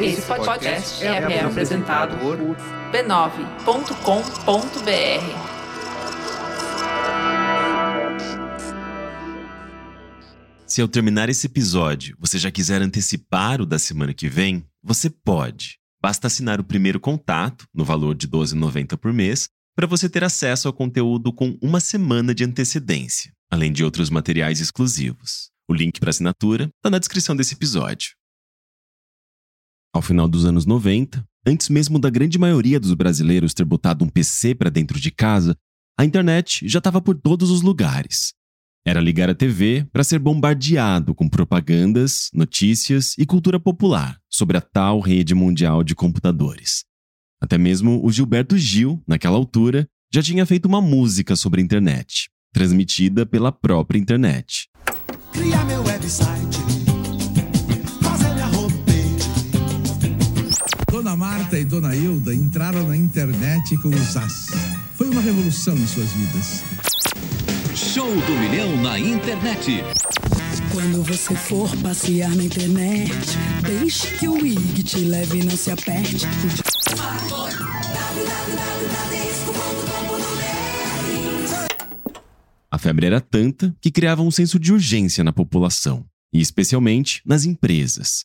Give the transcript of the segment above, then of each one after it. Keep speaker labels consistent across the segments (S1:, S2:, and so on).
S1: Esse podcast é, é apresentado por b9.com.br.
S2: Se ao terminar esse episódio você já quiser antecipar o da semana que vem, você pode. Basta assinar o primeiro contato, no valor de R$ 12,90 por mês, para você ter acesso ao conteúdo com uma semana de antecedência, além de outros materiais exclusivos. O link para assinatura está na descrição desse episódio. Ao final dos anos 90, antes mesmo da grande maioria dos brasileiros ter botado um PC para dentro de casa, a internet já estava por todos os lugares. Era ligar a TV para ser bombardeado com propagandas, notícias e cultura popular sobre a tal rede mundial de computadores. Até mesmo o Gilberto Gil, naquela altura, já tinha feito uma música sobre a internet, transmitida pela própria internet. Cria meu website, fazer minha homepage.
S3: Dona Marta e Dona Hilda entraram na internet com os as. Foi uma revolução em suas vidas.
S4: Show do Milhão na internet.
S5: Quando você for passear na internet, deixe que o IG te leve e não se aperte.
S2: A febre era tanta que criava um senso de urgência na população, e especialmente nas empresas.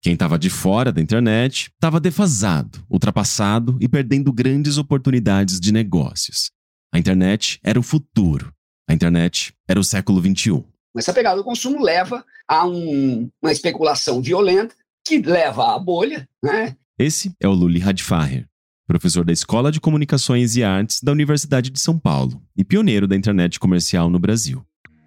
S2: Quem estava de fora da internet estava defasado, ultrapassado e perdendo grandes oportunidades de negócios. A internet era o futuro. A internet era o século XXI.
S6: Essa pegada do consumo leva a um, uma especulação violenta que leva à bolha. Né?
S2: Esse é o Luli Radfaher, professor da Escola de Comunicações e Artes da Universidade de São Paulo e pioneiro da internet comercial no Brasil.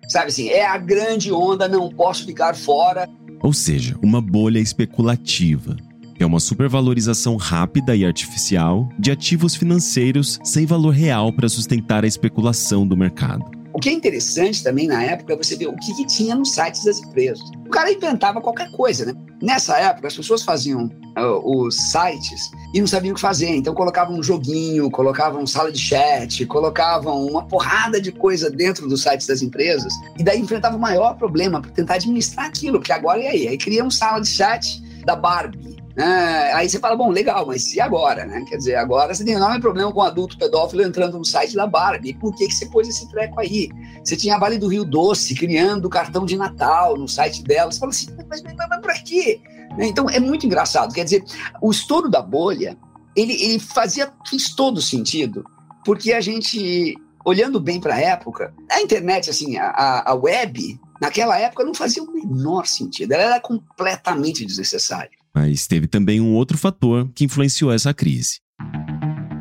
S6: Sabe assim, é a grande onda, não posso ficar fora.
S2: Ou seja, uma bolha especulativa. É uma supervalorização rápida e artificial de ativos financeiros sem valor real para sustentar a especulação do mercado.
S6: O que é interessante também na época é você ver o que, que, tinha nos sites das empresas. O cara inventava qualquer coisa, né? Nessa época, as pessoas faziam uh, os sites e não sabiam o que fazer. Então, colocavam um joguinho, colocavam sala de chat, colocavam uma porrada de coisa dentro dos sites das empresas. E daí enfrentava o maior problema para tentar administrar aquilo, porque agora e aí? Aí cria um sala de chat da Barbie é, aí você fala, bom, legal, mas e agora, né? Quer dizer, agora você tem um enorme problema com um adulto pedófilo entrando no site da Barbie. Por que, que você pôs esse treco aí? Você tinha a Vale do Rio Doce criando cartão de Natal no site dela. Você fala assim, mas, mas, mas, mas pra quê? Né? Então é muito engraçado. Quer dizer, o estouro da bolha, ele, ele fazia, fez todo sentido, porque a gente, olhando bem para a época, a internet, assim, a, a web, naquela época não fazia o menor sentido. Ela era completamente desnecessária.
S2: Mas teve também um outro fator que influenciou essa crise.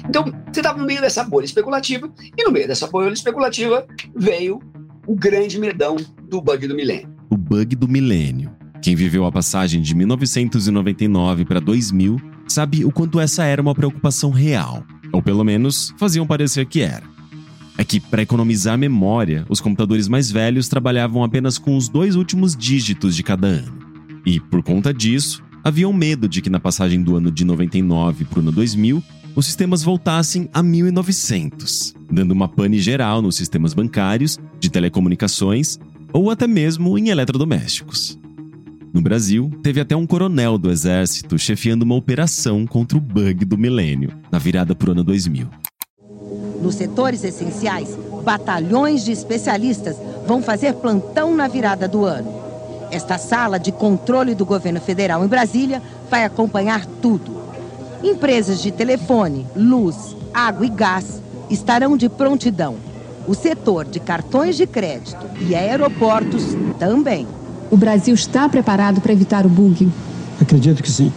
S6: Então, você estava no meio dessa bolha especulativa, e no meio dessa bolha especulativa veio o grande medão do bug do milênio.
S2: O bug do milênio. Quem viveu a passagem de 1999 para 2000 sabe o quanto essa era uma preocupação real, ou pelo menos faziam parecer que era. É que, para economizar memória, os computadores mais velhos trabalhavam apenas com os dois últimos dígitos de cada ano. E, por conta disso, haviam medo de que na passagem do ano de 99 para o ano 2000, os sistemas voltassem a 1900, dando uma pane geral nos sistemas bancários, de telecomunicações ou até mesmo em eletrodomésticos. No Brasil, teve até um coronel do exército chefiando uma operação contra o bug do milênio, na virada para o ano 2000.
S7: Nos setores essenciais, batalhões de especialistas vão fazer plantão na virada do ano. Esta sala de controle do governo federal em Brasília vai acompanhar tudo. Empresas de telefone, luz, água e gás estarão de prontidão. O setor de cartões de crédito e aeroportos também.
S8: O Brasil está preparado para evitar o bug?
S9: Acredito que sim.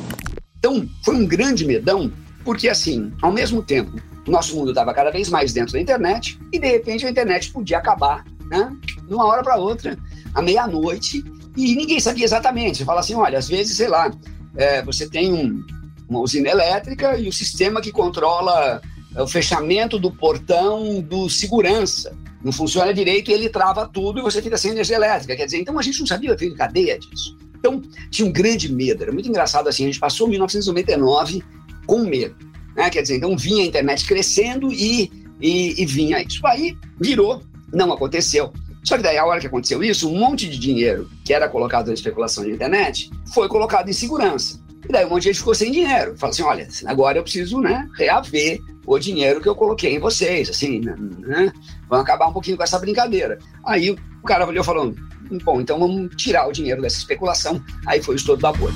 S6: Então, foi um grande medão, porque assim, ao mesmo tempo, o nosso mundo estava cada vez mais dentro da internet e de repente a internet podia acabar, né? De uma hora para outra, à meia-noite, e ninguém sabia exatamente. Você fala assim, olha, às vezes, sei lá, é, você tem um, uma usina elétrica e o sistema que controla é, o fechamento do portão do segurança não funciona direito e ele trava tudo e você fica sem energia elétrica. Quer dizer, então a gente não sabia a cadeia disso. Então, tinha um grande medo. Era muito engraçado assim, a gente passou 1999 com medo. Né? Quer dizer, então vinha a internet crescendo e, e, e vinha isso. Aí virou, não aconteceu. Só que daí, a hora que aconteceu isso, um monte de dinheiro que era colocado na especulação na internet foi colocado em segurança. E daí um monte de gente ficou sem dinheiro. Fala assim, olha, agora eu preciso né, reaver o dinheiro que eu coloquei em vocês, assim, né? né vamos acabar um pouquinho com essa brincadeira. Aí o cara olhou falando, bom, então vamos tirar o dinheiro dessa especulação. Aí foi o estouro da bolha.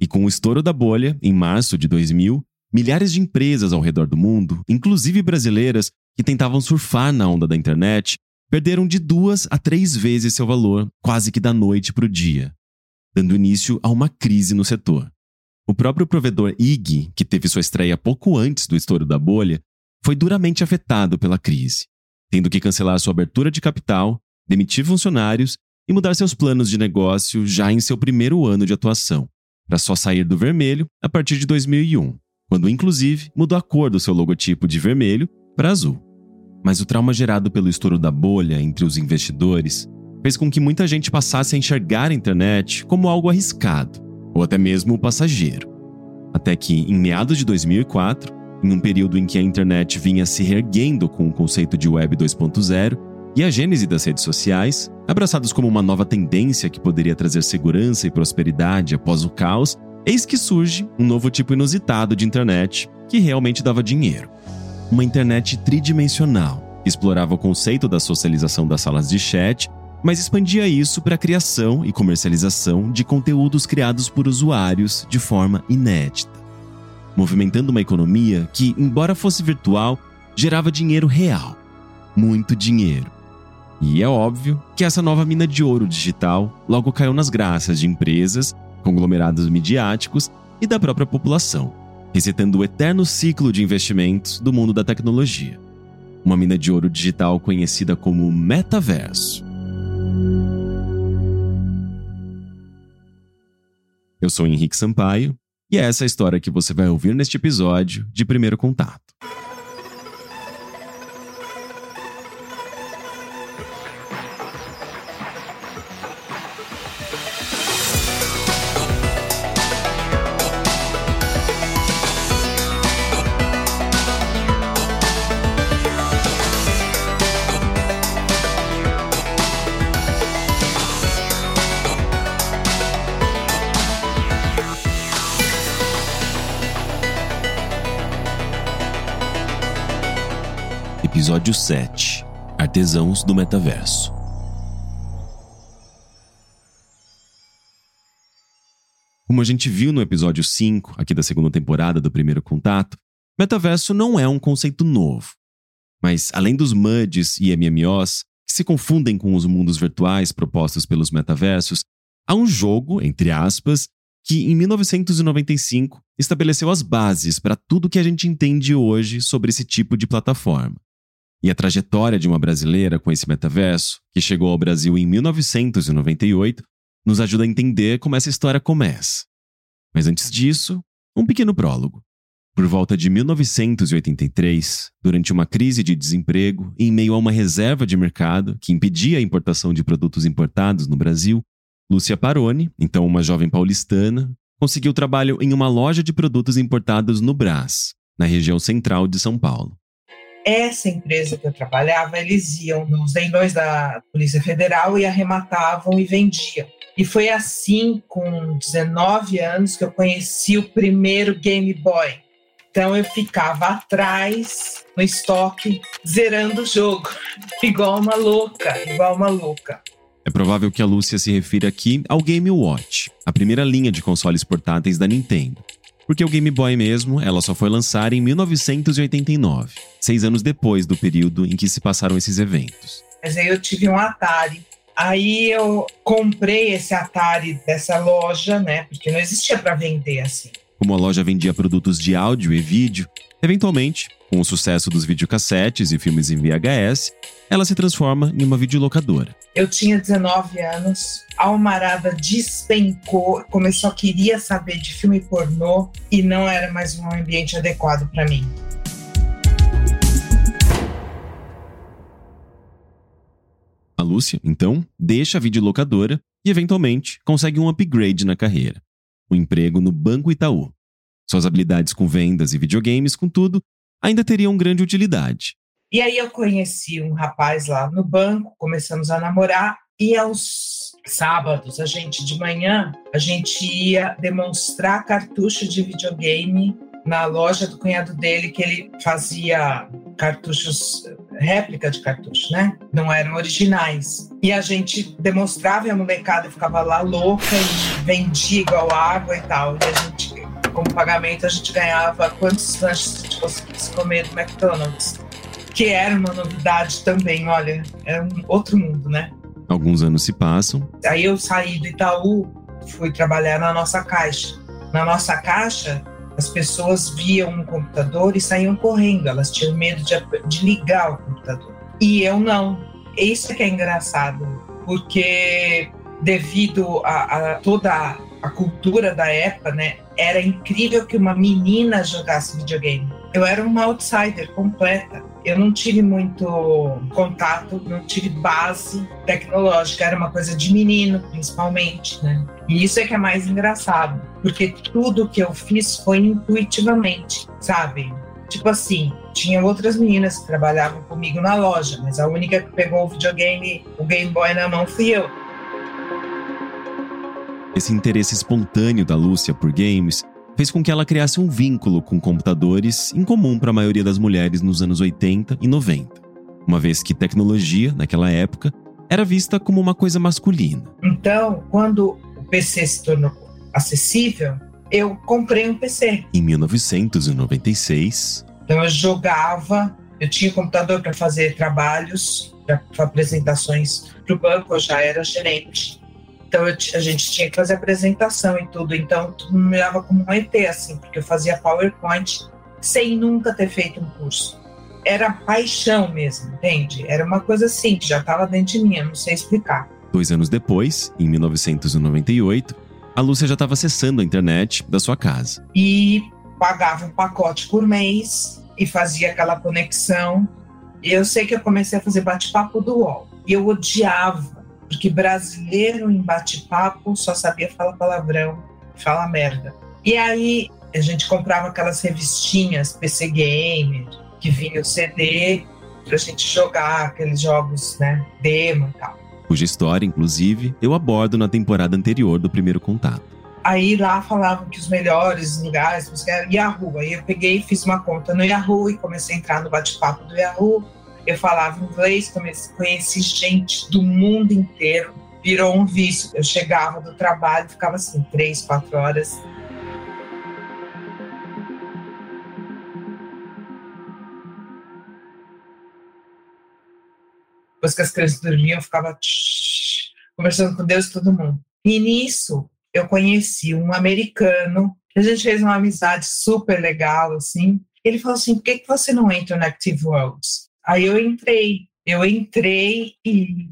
S2: E com o estouro da bolha, em março de 2000, milhares de empresas ao redor do mundo, inclusive brasileiras, que tentavam surfar na onda da internet, perderam de duas a três vezes seu valor, quase que da noite para o dia, dando início a uma crise no setor. O próprio provedor IG, que teve sua estreia pouco antes do estouro da bolha, foi duramente afetado pela crise, tendo que cancelar sua abertura de capital, demitir funcionários e mudar seus planos de negócio já em seu primeiro ano de atuação, para só sair do vermelho a partir de 2001, quando inclusive mudou a cor do seu logotipo de vermelho para azul. Mas o trauma gerado pelo estouro da bolha entre os investidores fez com que muita gente passasse a enxergar a internet como algo arriscado, ou até mesmo passageiro. Até que, em meados de 2004, em um período em que a internet vinha se reerguendo com o conceito de Web 2.0 e a gênese das redes sociais, abraçados como uma nova tendência que poderia trazer segurança e prosperidade após o caos, eis que surge um novo tipo inusitado de internet que realmente dava dinheiro uma internet tridimensional, que explorava o conceito da socialização das salas de chat, mas expandia isso para a criação e comercialização de conteúdos criados por usuários de forma inédita, movimentando uma economia que, embora fosse virtual, gerava dinheiro real, muito dinheiro. E é óbvio que essa nova mina de ouro digital logo caiu nas graças de empresas, conglomerados midiáticos e da própria população recitando o eterno ciclo de investimentos do mundo da tecnologia. Uma mina de ouro digital conhecida como metaverso. Eu sou Henrique Sampaio e essa é a história que você vai ouvir neste episódio de Primeiro Contato. Episódio 7 Artesãos do Metaverso. Como a gente viu no episódio 5, aqui da segunda temporada do Primeiro Contato, metaverso não é um conceito novo. Mas, além dos MUDs e MMOs, que se confundem com os mundos virtuais propostos pelos metaversos, há um jogo, entre aspas, que em 1995 estabeleceu as bases para tudo que a gente entende hoje sobre esse tipo de plataforma. E a trajetória de uma brasileira com esse metaverso, que chegou ao Brasil em 1998, nos ajuda a entender como essa história começa. Mas antes disso, um pequeno prólogo. Por volta de 1983, durante uma crise de desemprego em meio a uma reserva de mercado que impedia a importação de produtos importados no Brasil, Lúcia Paroni, então uma jovem paulistana, conseguiu trabalho em uma loja de produtos importados no Brás, na região central de São Paulo
S9: essa empresa que eu trabalhava, eles iam nos leilões da Polícia Federal e arrematavam e vendiam. E foi assim, com 19 anos, que eu conheci o primeiro Game Boy. Então eu ficava atrás, no estoque, zerando o jogo, igual uma louca, igual uma louca.
S2: É provável que a Lúcia se refira aqui ao Game Watch, a primeira linha de consoles portáteis da Nintendo. Porque o Game Boy mesmo, ela só foi lançada em 1989, seis anos depois do período em que se passaram esses eventos.
S9: Mas aí eu tive um Atari. Aí eu comprei esse Atari dessa loja, né? Porque não existia para vender assim.
S2: Como a loja vendia produtos de áudio e vídeo, eventualmente, com o sucesso dos videocassetes e filmes em VHS, ela se transforma em uma videolocadora.
S9: Eu tinha 19 anos, a Almarada despencou, começou a queria saber de filme pornô e não era mais um ambiente adequado para mim.
S2: A Lúcia, então, deixa a videolocadora e, eventualmente, consegue um upgrade na carreira. Um emprego no Banco Itaú. Suas habilidades com vendas e videogames, contudo, ainda teriam grande utilidade.
S9: E aí eu conheci um rapaz lá no banco, começamos a namorar e aos sábados, a gente de manhã, a gente ia demonstrar cartucho de videogame na loja do cunhado dele, que ele fazia cartuchos, réplica de cartucho, né? Não eram originais. E a gente demonstrava e a molecada ficava lá louca e vendia igual água e tal. E a gente, como pagamento, a gente ganhava quantos lanches a gente conseguisse comer do McDonald's. Que era uma novidade também, olha, era um outro mundo, né?
S2: Alguns anos se passam.
S9: Aí eu saí do Itaú, fui trabalhar na nossa caixa. Na nossa caixa, as pessoas viam um computador e saíam correndo, elas tinham medo de, de ligar o computador. E eu não. Isso é que é engraçado, porque devido a, a toda a cultura da época, né, era incrível que uma menina jogasse videogame. Eu era uma outsider completa. Eu não tive muito contato, não tive base tecnológica, era uma coisa de menino, principalmente, né? E isso é que é mais engraçado, porque tudo que eu fiz foi intuitivamente, sabe? Tipo assim, tinha outras meninas que trabalhavam comigo na loja, mas a única que pegou o videogame, o Game Boy na mão fui eu.
S2: Esse interesse espontâneo da Lúcia por games fez com que ela criasse um vínculo com computadores incomum para a maioria das mulheres nos anos 80 e 90, uma vez que tecnologia, naquela época, era vista como uma coisa masculina.
S9: Então, quando o PC se tornou acessível, eu comprei um PC.
S2: Em 1996.
S9: Então eu jogava, eu tinha computador para fazer trabalhos, para apresentações para o banco, eu já era gerente. Então eu, a gente tinha que fazer apresentação e tudo. Então tudo me olhava como um ET, assim, porque eu fazia PowerPoint sem nunca ter feito um curso. Era paixão mesmo, entende? Era uma coisa assim, que já estava dentro de mim, eu não sei explicar.
S2: Dois anos depois, em 1998, a Lúcia já estava acessando a internet da sua casa.
S9: E pagava um pacote por mês e fazia aquela conexão. Eu sei que eu comecei a fazer bate-papo do UOL. E eu odiava, porque brasileiro em bate-papo só sabia falar palavrão, falar merda. E aí a gente comprava aquelas revistinhas PC Gamer, que vinha o CD pra gente jogar aqueles jogos, né, demo e tal
S2: cuja história, inclusive, eu abordo na temporada anterior do primeiro contato.
S9: Aí lá falavam que os melhores lugares era Yahoo. Aí eu peguei e fiz uma conta no Yahoo e comecei a entrar no bate-papo do Yahoo. Eu falava inglês, comecei, conheci gente do mundo inteiro. Virou um vício. Eu chegava do trabalho, ficava assim, três, quatro horas Depois que as crianças dormiam, eu ficava conversando com Deus e todo mundo. E nisso, eu conheci um americano, a gente fez uma amizade super legal, assim. Ele falou assim, por que, que você não entra no Active Worlds? Aí eu entrei, eu entrei e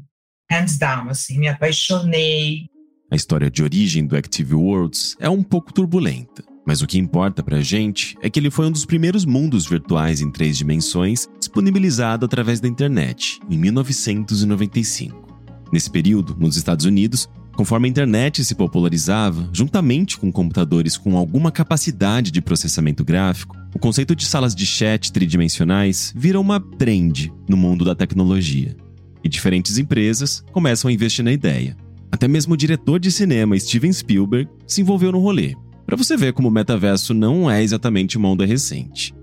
S9: hands down, assim, me apaixonei.
S2: A história de origem do Active Worlds é um pouco turbulenta. Mas o que importa pra gente é que ele foi um dos primeiros mundos virtuais em três dimensões disponibilizado através da internet, em 1995. Nesse período, nos Estados Unidos, conforme a internet se popularizava, juntamente com computadores com alguma capacidade de processamento gráfico, o conceito de salas de chat tridimensionais vira uma trend no mundo da tecnologia. E diferentes empresas começam a investir na ideia. Até mesmo o diretor de cinema Steven Spielberg se envolveu no rolê para você ver como o metaverso não é exatamente uma onda recente.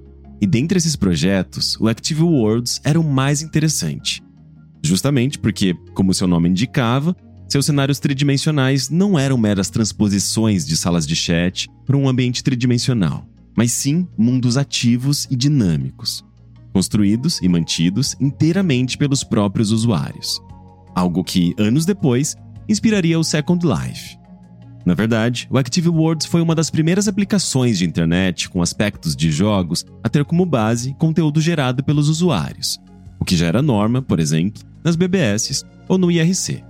S2: E dentre esses projetos, o Active Worlds era o mais interessante. Justamente porque, como seu nome indicava, seus cenários tridimensionais não eram meras transposições de salas de chat para um ambiente tridimensional, mas sim mundos ativos e dinâmicos, construídos e mantidos inteiramente pelos próprios usuários. Algo que, anos depois, inspiraria o Second Life, na verdade, o Active Worlds foi uma das primeiras aplicações de internet com aspectos de jogos a ter como base conteúdo gerado pelos usuários, o que já era norma, por exemplo, nas BBS ou no IRC.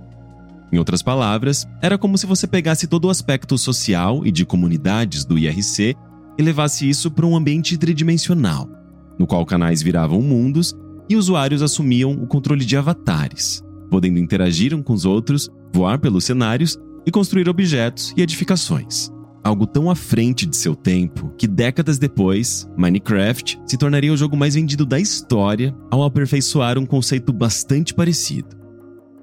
S2: Em outras palavras, era como se você pegasse todo o aspecto social e de comunidades do IRC e levasse isso para um ambiente tridimensional, no qual canais viravam mundos e usuários assumiam o controle de avatares, podendo interagir uns com os outros, voar pelos cenários e construir objetos e edificações. algo tão à frente de seu tempo que décadas depois, Minecraft se tornaria o jogo mais vendido da história ao aperfeiçoar um conceito bastante parecido.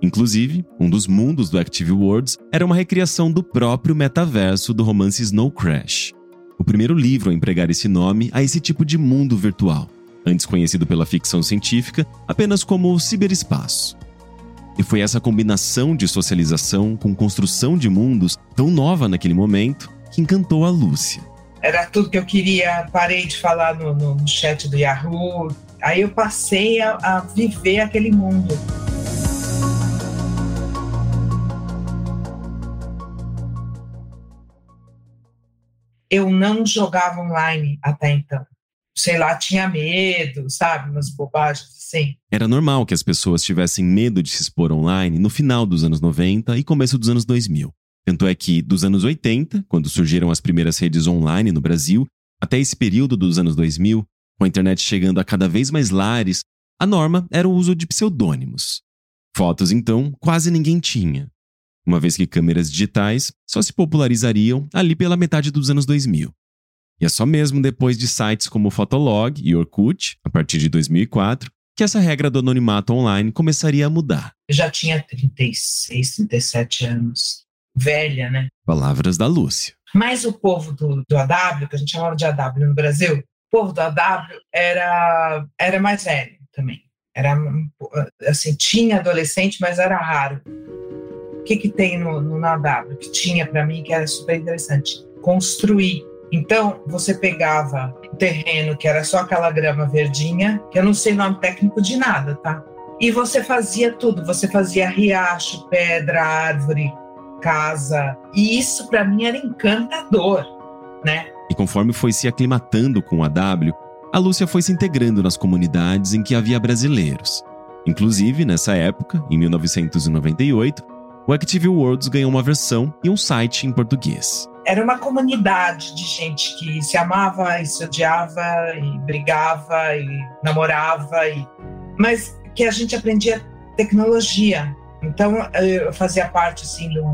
S2: Inclusive, um dos mundos do Active Worlds era uma recriação do próprio metaverso do romance Snow Crash, o primeiro livro a empregar esse nome a esse tipo de mundo virtual, antes conhecido pela ficção científica apenas como o ciberespaço. E foi essa combinação de socialização com construção de mundos tão nova naquele momento que encantou a Lúcia.
S9: Era tudo que eu queria, parei de falar no, no chat do Yahoo. Aí eu passei a, a viver aquele mundo. Eu não jogava online até então. Sei lá, tinha medo, sabe? Umas bobagens assim.
S2: Era normal que as pessoas tivessem medo de se expor online no final dos anos 90 e começo dos anos 2000. Tanto é que, dos anos 80, quando surgiram as primeiras redes online no Brasil, até esse período dos anos 2000, com a internet chegando a cada vez mais lares, a norma era o uso de pseudônimos. Fotos, então, quase ninguém tinha uma vez que câmeras digitais só se popularizariam ali pela metade dos anos 2000. E é só mesmo depois de sites como Fotolog e Orkut, a partir de 2004, que essa regra do anonimato online começaria a mudar.
S9: Eu já tinha 36, 37 anos. Velha, né?
S2: Palavras da Lúcia.
S9: Mas o povo do, do AW, que a gente chamava de AW no Brasil, o povo do AW era, era mais velho também. Era assim, tinha adolescente, mas era raro que, que tem no, no que tinha para mim, que era super interessante? Construir. Então, você pegava um terreno que era só aquela grama verdinha, que eu não sei o nome técnico de nada, tá? E você fazia tudo, você fazia riacho, pedra, árvore, casa. E isso para mim era encantador, né?
S2: E conforme foi se aclimatando com a W, a Lúcia foi se integrando nas comunidades em que havia brasileiros. Inclusive, nessa época, em 1998, o Active Worlds ganhou uma versão e um site em português.
S9: Era uma comunidade de gente que se amava e se odiava e brigava e namorava, e... mas que a gente aprendia tecnologia. Então eu fazia parte assim do,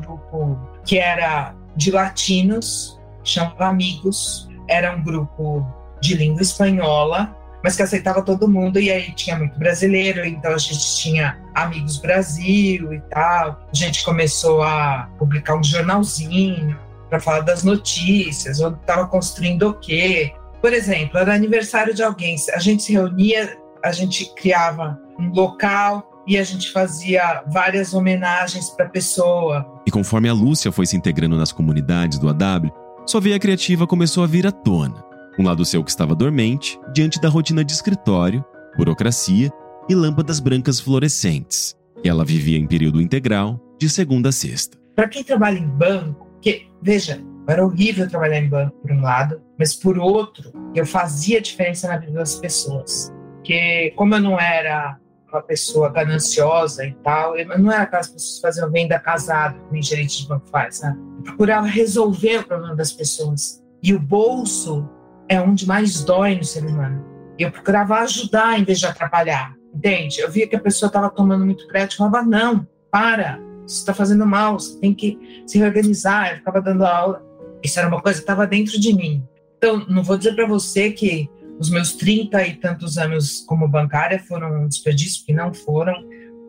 S9: grupo que era de latinos, chamava Amigos, era um grupo de língua espanhola mas que aceitava todo mundo, e aí tinha muito brasileiro, então a gente tinha Amigos Brasil e tal. A gente começou a publicar um jornalzinho para falar das notícias, onde estava construindo o quê. Por exemplo, era aniversário de alguém, a gente se reunia, a gente criava um local e a gente fazia várias homenagens para a pessoa.
S2: E conforme a Lúcia foi se integrando nas comunidades do AW, sua veia criativa começou a vir à tona um lado seu que estava dormente, diante da rotina de escritório, burocracia e lâmpadas brancas fluorescentes, ela vivia em período integral, de segunda a sexta.
S9: Para quem trabalha em banco, que, veja, era horrível trabalhar em banco, por um lado, mas por outro, eu fazia diferença na vida das pessoas. Porque, como eu não era uma pessoa gananciosa e tal, eu não era aquelas pessoas que faziam venda casada, como gerente de banco faz, sabe? Eu procurava resolver o problema das pessoas. E o bolso é onde mais dói no ser humano. Eu procurava ajudar em vez de atrapalhar, entende? Eu via que a pessoa estava tomando muito crédito, eu falava, não, para, isso está fazendo mal, você tem que se reorganizar. Eu ficava dando aula. Isso era uma coisa que estava dentro de mim. Então, não vou dizer para você que os meus 30 e tantos anos como bancária foram um desperdício, porque não foram.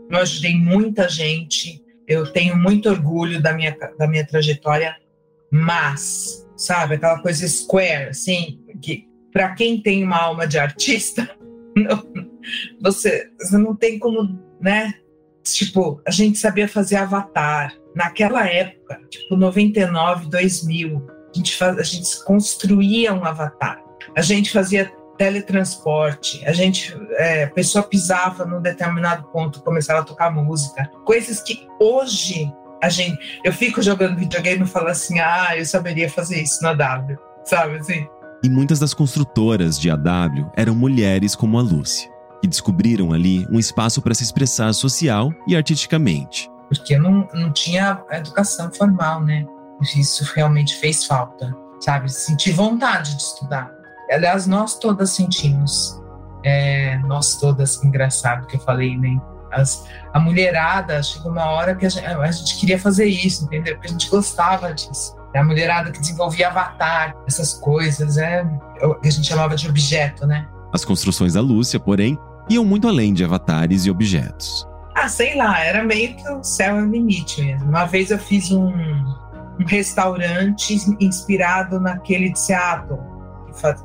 S9: Eu ajudei muita gente, eu tenho muito orgulho da minha, da minha trajetória, mas sabe? Aquela coisa square, assim, que para quem tem uma alma de artista, não, você, você não tem como, né? Tipo, a gente sabia fazer avatar. Naquela época, tipo 99, 2000, a gente, faz, a gente construía um avatar. A gente fazia teletransporte, a gente, é, a pessoa pisava num determinado ponto, começava a tocar música, coisas que hoje a gente, eu fico jogando videogame e falo assim, ah, eu saberia fazer isso na W, sabe assim?
S2: E muitas das construtoras de AW eram mulheres como a Lúcia, que descobriram ali um espaço para se expressar social e artisticamente.
S9: Porque não, não tinha educação formal, né? Isso realmente fez falta, sabe? Senti vontade de estudar. Aliás, nós todas sentimos. É, nós todas, engraçado que eu falei, né? As, a mulherada chegou uma hora que a gente, a gente, queria fazer isso, entendeu? Porque a gente gostava disso. A mulherada que desenvolvia avatar, essas coisas, é o que a gente chamava de objeto, né?
S2: As construções da Lúcia, porém, iam muito além de avatares e objetos.
S9: Ah, sei lá, era meio que o céu é o limite mesmo. Uma vez eu fiz um, um restaurante inspirado naquele de Seattle,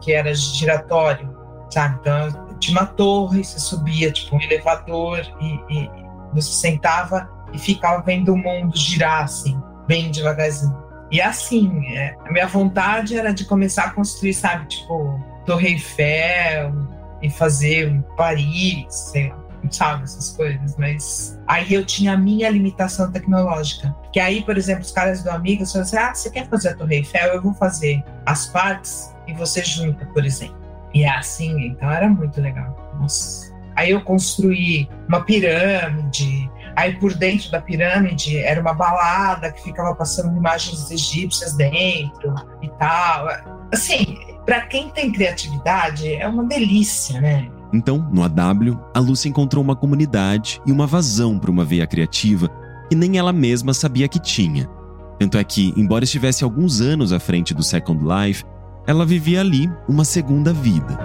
S9: que era giratório, sabe? Então tinha uma torre, você subia, tipo um elevador, e, e você sentava e ficava vendo o mundo girar assim, bem devagarzinho. E assim, é, a minha vontade era de começar a construir, sabe, tipo, Torre Eiffel e fazer Paris, sei lá, sabe, essas coisas. Mas aí eu tinha a minha limitação tecnológica. Que aí, por exemplo, os caras do Amigo falaram assim: ah, você quer fazer a Torre Eiffel? Eu vou fazer as partes e você junta, por exemplo. E é assim, então era muito legal. Nossa. Aí eu construí uma pirâmide, Aí por dentro da pirâmide era uma balada que ficava passando imagens egípcias dentro e tal. Assim, para quem tem criatividade, é uma delícia, né?
S2: Então, no AW, a Lúcia encontrou uma comunidade e uma vazão para uma veia criativa que nem ela mesma sabia que tinha. Tanto é que, embora estivesse alguns anos à frente do Second Life, ela vivia ali uma segunda vida.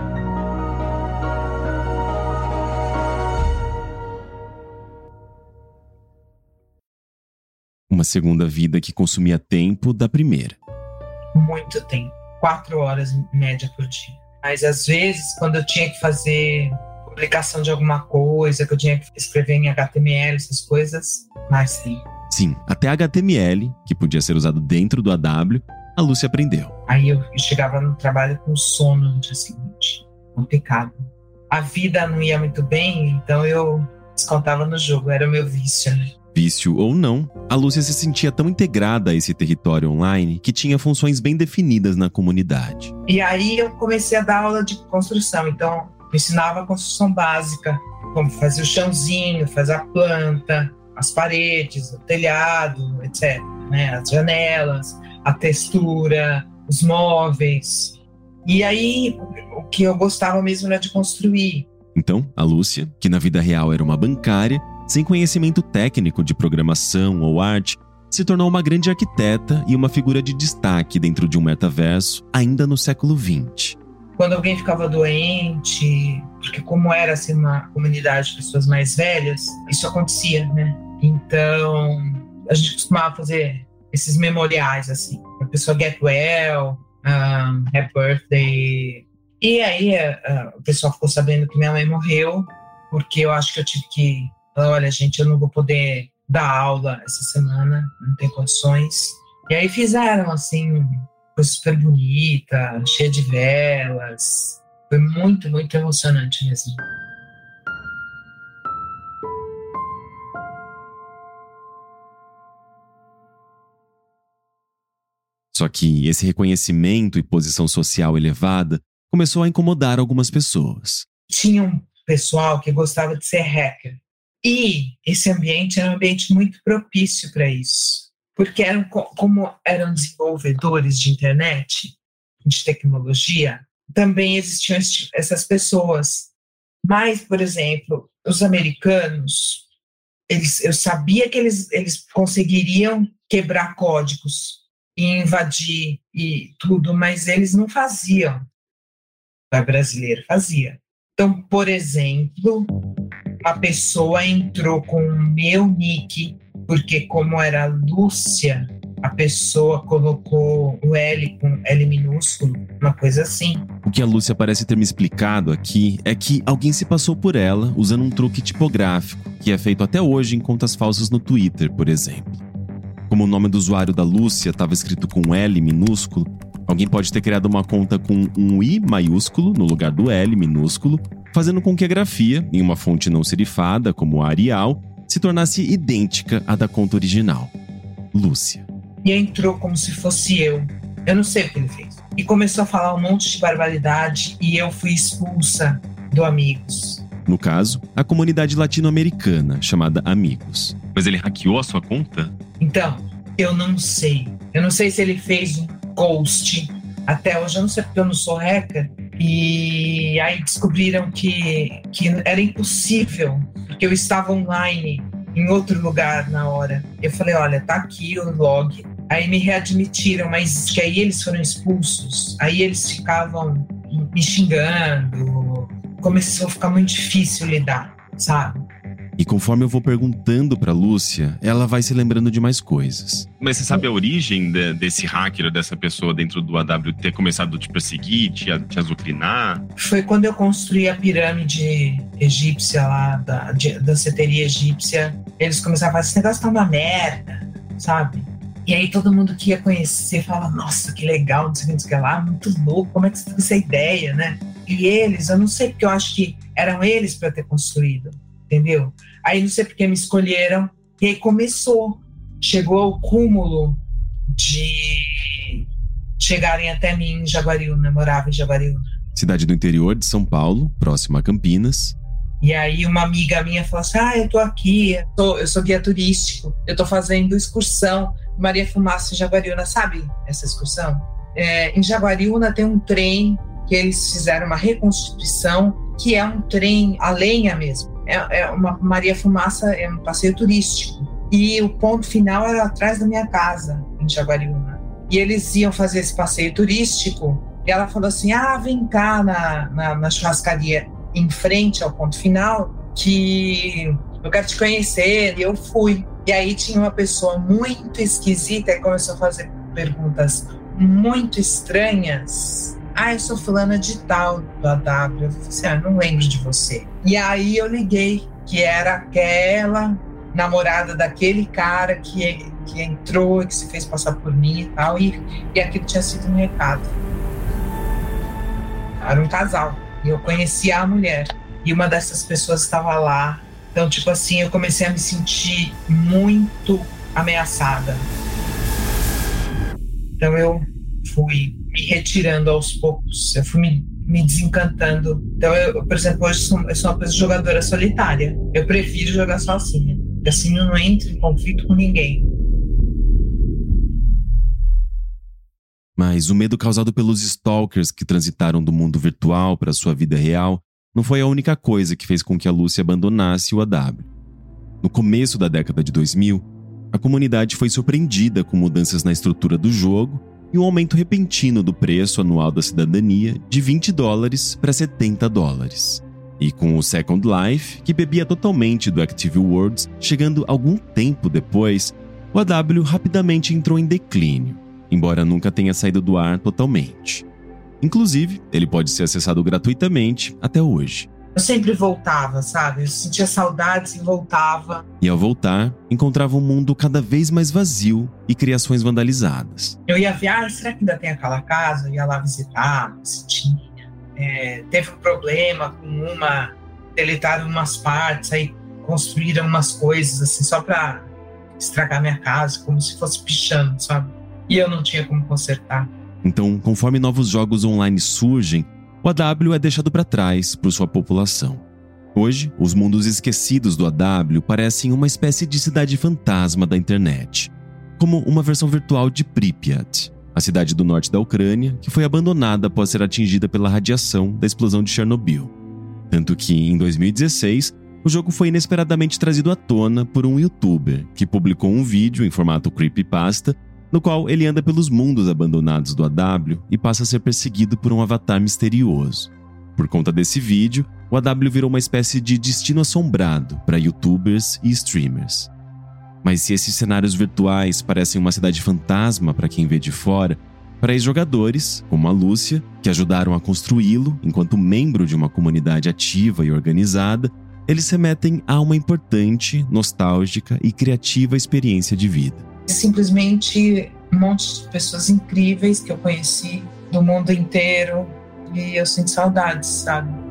S2: Uma segunda vida que consumia tempo da primeira.
S9: Muito tempo. Quatro horas média por dia. Mas às vezes, quando eu tinha que fazer publicação de alguma coisa, que eu tinha que escrever em HTML, essas coisas, mais tempo.
S2: Sim, até HTML, que podia ser usado dentro do AW, a Lúcia aprendeu.
S9: Aí eu chegava no trabalho com sono no dia seguinte. Complicado. A vida não ia muito bem, então eu descontava no jogo, era o meu vício, né?
S2: Vício ou não, a Lúcia se sentia tão integrada a esse território online que tinha funções bem definidas na comunidade.
S9: E aí eu comecei a dar aula de construção, então eu ensinava a construção básica, como fazer o chãozinho, fazer a planta, as paredes, o telhado, etc. Né? As janelas, a textura, os móveis. E aí o que eu gostava mesmo era de construir.
S2: Então, a Lúcia, que na vida real era uma bancária, sem conhecimento técnico de programação ou arte, se tornou uma grande arquiteta e uma figura de destaque dentro de um metaverso ainda no século XX.
S9: Quando alguém ficava doente, porque como era assim uma comunidade de pessoas mais velhas, isso acontecia, né? Então, a gente costumava fazer esses memoriais assim, a pessoa get well, um, happy birthday. E aí uh, o pessoal ficou sabendo que minha mãe morreu, porque eu acho que eu tive que olha, gente, eu não vou poder dar aula essa semana, não tem condições. E aí fizeram, assim, coisa super bonita, cheia de velas. Foi muito, muito emocionante mesmo.
S2: Só que esse reconhecimento e posição social elevada começou a incomodar algumas pessoas.
S9: Tinha um pessoal que gostava de ser hacker. E esse ambiente era um ambiente muito propício para isso, porque eram como eram desenvolvedores de internet, de tecnologia, também existiam essas pessoas. Mas, por exemplo, os americanos, eles, eu sabia que eles, eles conseguiriam quebrar códigos e invadir e tudo, mas eles não faziam. O brasileiro fazia. Então, por exemplo, a pessoa entrou com o meu nick, porque como era Lúcia, a pessoa colocou o L com L minúsculo, uma coisa assim.
S2: O que a Lúcia parece ter me explicado aqui é que alguém se passou por ela usando um truque tipográfico, que é feito até hoje em contas falsas no Twitter, por exemplo. Como o nome do usuário da Lúcia estava escrito com L minúsculo, alguém pode ter criado uma conta com um I maiúsculo no lugar do L minúsculo fazendo com que a grafia, em uma fonte não serifada, como a Arial, se tornasse idêntica à da conta original. Lúcia.
S9: E entrou como se fosse eu. Eu não sei o que ele fez. E começou a falar um monte de barbaridade e eu fui expulsa do Amigos.
S2: No caso, a comunidade latino-americana chamada Amigos. Mas ele hackeou a sua conta?
S9: Então, eu não sei. Eu não sei se ele fez um ghost. Até hoje eu não sei porque eu não sou hacker. E aí descobriram que, que era impossível, porque eu estava online em outro lugar na hora. Eu falei: olha, tá aqui o log, Aí me readmitiram, mas que aí eles foram expulsos. Aí eles ficavam me xingando. Começou a ficar muito difícil lidar, sabe?
S2: E conforme eu vou perguntando para Lúcia, ela vai se lembrando de mais coisas.
S10: Mas você sabe a origem de, desse hacker, dessa pessoa dentro do AW ter começado a te perseguir, te, te azucrinar?
S9: Foi quando eu construí a pirâmide egípcia lá, da danceteria egípcia. Eles começaram a falar: esse negócio tá uma merda, sabe? E aí todo mundo que ia conhecer fala: nossa, que legal, não sei o que lá, muito louco, como é que você teve essa ideia, né? E eles, eu não sei porque eu acho que eram eles para ter construído entendeu? Aí não sei porque me escolheram, e aí começou. Chegou ao cúmulo de chegarem até mim em Jaguariúna, morava em Jaguariúna.
S2: Cidade do interior de São Paulo, próxima a Campinas.
S9: E aí uma amiga minha falou assim, ah, eu tô aqui, eu, tô, eu sou guia turístico, eu tô fazendo excursão Maria Fumaça em Jaguariúna, sabe essa excursão? É, em Jaguariúna tem um trem que eles fizeram uma reconstituição, que é um trem a lenha mesmo é, é uma Maria Fumaça, é um passeio turístico. E o ponto final era atrás da minha casa, em Jaguariúna. E eles iam fazer esse passeio turístico. E ela falou assim: Ah, vem cá na, na, na churrascaria em frente ao ponto final, que eu quero te conhecer. E eu fui. E aí tinha uma pessoa muito esquisita e começou a fazer perguntas muito estranhas ah, eu sou fulana de tal do AW. Eu falei assim, ah, não lembro de você. E aí eu liguei, que era aquela namorada daquele cara que, que entrou e que se fez passar por mim e tal, e, e aquilo tinha sido um recado. Era um casal, e eu conhecia a mulher, e uma dessas pessoas estava lá. Então, tipo assim, eu comecei a me sentir muito ameaçada. Então eu fui me retirando aos poucos, eu fui me, me desencantando. Então, eu, por exemplo, hoje sou, eu sou uma jogadora solitária. Eu prefiro jogar sozinha, assim eu não entro em conflito com ninguém.
S2: Mas o medo causado pelos stalkers que transitaram do mundo virtual para sua vida real não foi a única coisa que fez com que a Lúcia abandonasse o AW. No começo da década de 2000, a comunidade foi surpreendida com mudanças na estrutura do jogo e um aumento repentino do preço anual da cidadania de 20 dólares para 70 dólares. E com o Second Life, que bebia totalmente do Active Worlds, chegando algum tempo depois, o AW rapidamente entrou em declínio, embora nunca tenha saído do ar totalmente. Inclusive, ele pode ser acessado gratuitamente até hoje.
S9: Eu sempre voltava, sabe? Eu sentia saudades e voltava.
S2: E ao voltar, encontrava um mundo cada vez mais vazio e criações vandalizadas.
S9: Eu ia ver, ah, será que ainda tem aquela casa? Eu ia lá visitar, se tinha. É, teve um problema com uma, deletaram umas partes, aí construíram umas coisas assim, só para estragar minha casa, como se fosse pichando, sabe? E eu não tinha como consertar.
S2: Então, conforme novos jogos online surgem, o AW é deixado para trás por sua população. Hoje, os mundos esquecidos do AW parecem uma espécie de cidade fantasma da internet, como uma versão virtual de Pripyat, a cidade do norte da Ucrânia que foi abandonada após ser atingida pela radiação da explosão de Chernobyl. Tanto que, em 2016, o jogo foi inesperadamente trazido à tona por um youtuber que publicou um vídeo em formato creepypasta no qual ele anda pelos mundos abandonados do AW e passa a ser perseguido por um avatar misterioso. Por conta desse vídeo, o AW virou uma espécie de destino assombrado para youtubers e streamers. Mas se esses cenários virtuais parecem uma cidade fantasma para quem vê de fora, para ex-jogadores, como a Lúcia, que ajudaram a construí-lo enquanto membro de uma comunidade ativa e organizada, eles remetem a uma importante, nostálgica e criativa experiência de vida
S9: simplesmente um monte de pessoas incríveis que eu conheci do mundo inteiro e eu sinto saudades, sabe?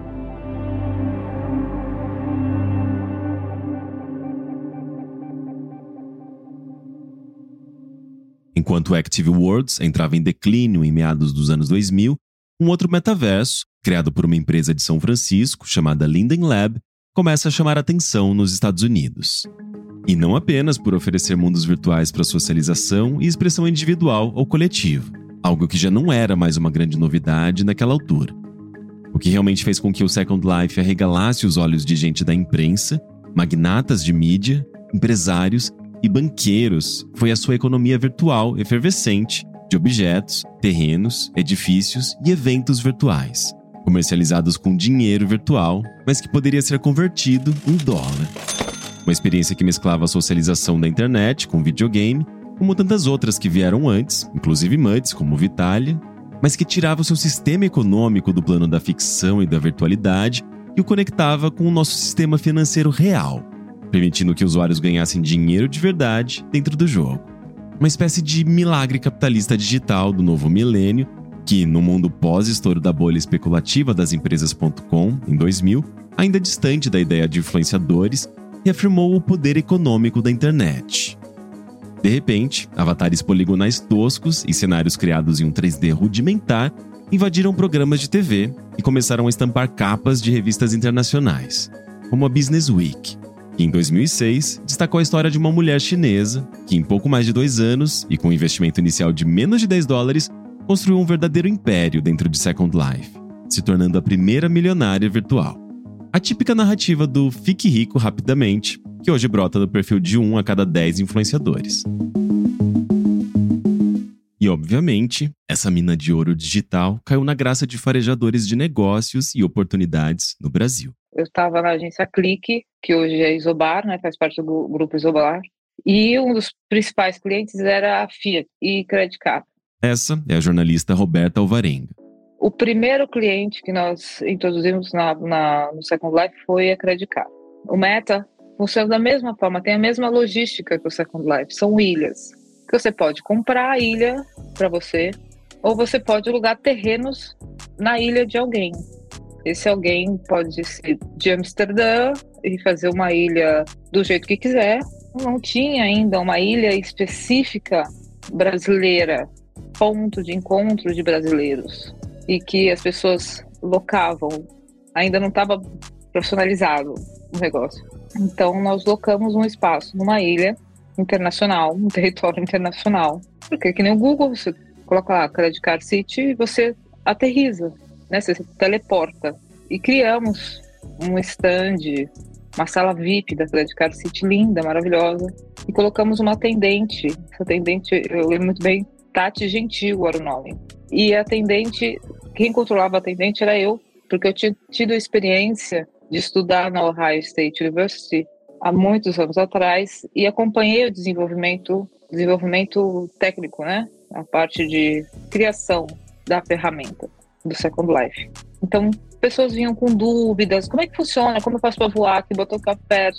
S2: Enquanto Active Worlds entrava em declínio em meados dos anos 2000, um outro metaverso, criado por uma empresa de São Francisco chamada Linden Lab, começa a chamar atenção nos Estados Unidos. E não apenas por oferecer mundos virtuais para socialização e expressão individual ou coletiva, algo que já não era mais uma grande novidade naquela altura. O que realmente fez com que o Second Life arregalasse os olhos de gente da imprensa, magnatas de mídia, empresários e banqueiros foi a sua economia virtual efervescente de objetos, terrenos, edifícios e eventos virtuais, comercializados com dinheiro virtual, mas que poderia ser convertido em dólar. Uma experiência que mesclava a socialização da internet com videogame, como tantas outras que vieram antes, inclusive MUDs como Vitalia, mas que tirava o seu sistema econômico do plano da ficção e da virtualidade e o conectava com o nosso sistema financeiro real, permitindo que usuários ganhassem dinheiro de verdade dentro do jogo. Uma espécie de milagre capitalista digital do novo milênio, que, no mundo pós-estouro da bolha especulativa das empresas.com, em 2000, ainda distante da ideia de influenciadores, reafirmou o poder econômico da internet. De repente, avatares poligonais toscos e cenários criados em um 3D rudimentar invadiram programas de TV e começaram a estampar capas de revistas internacionais, como a Business Week, que em 2006 destacou a história de uma mulher chinesa que, em pouco mais de dois anos e com um investimento inicial de menos de 10 dólares, construiu um verdadeiro império dentro de Second Life, se tornando a primeira milionária virtual. A típica narrativa do fique rico rapidamente, que hoje brota do perfil de um a cada 10 influenciadores. E, obviamente, essa mina de ouro digital caiu na graça de farejadores de negócios e oportunidades no Brasil.
S11: Eu estava na agência Clique, que hoje é Isobar, né, faz parte do grupo Isobar, e um dos principais clientes era a Fiat e Credit Card.
S2: Essa é a jornalista Roberta Alvarenga.
S11: O primeiro cliente que nós introduzimos na, na, no Second Life foi a Credit Card. O Meta funciona da mesma forma, tem a mesma logística que o Second Life, são ilhas que você pode comprar a ilha para você, ou você pode alugar terrenos na ilha de alguém. Esse alguém pode ser de Amsterdã e fazer uma ilha do jeito que quiser. Não tinha ainda uma ilha específica brasileira, ponto de encontro de brasileiros, e que as pessoas locavam. Ainda não estava profissionalizado o negócio. Então, nós locamos um espaço numa ilha internacional, um território internacional. Porque que nem o Google, você coloca lá Credit Card City e você aterriza, né? Você teleporta. E criamos um stand, uma sala VIP da Credit Card City linda, maravilhosa. E colocamos uma atendente. Essa atendente, eu lembro muito bem, Tati Gentil era o nome. E a atendente, quem controlava a atendente era eu, porque eu tinha tido a experiência de estudar na Ohio State University há muitos anos atrás e acompanhei o desenvolvimento, desenvolvimento técnico, né? A parte de criação da ferramenta do Second Life. Então, pessoas vinham com dúvidas, como é que funciona, como eu faço para voar, que botou café,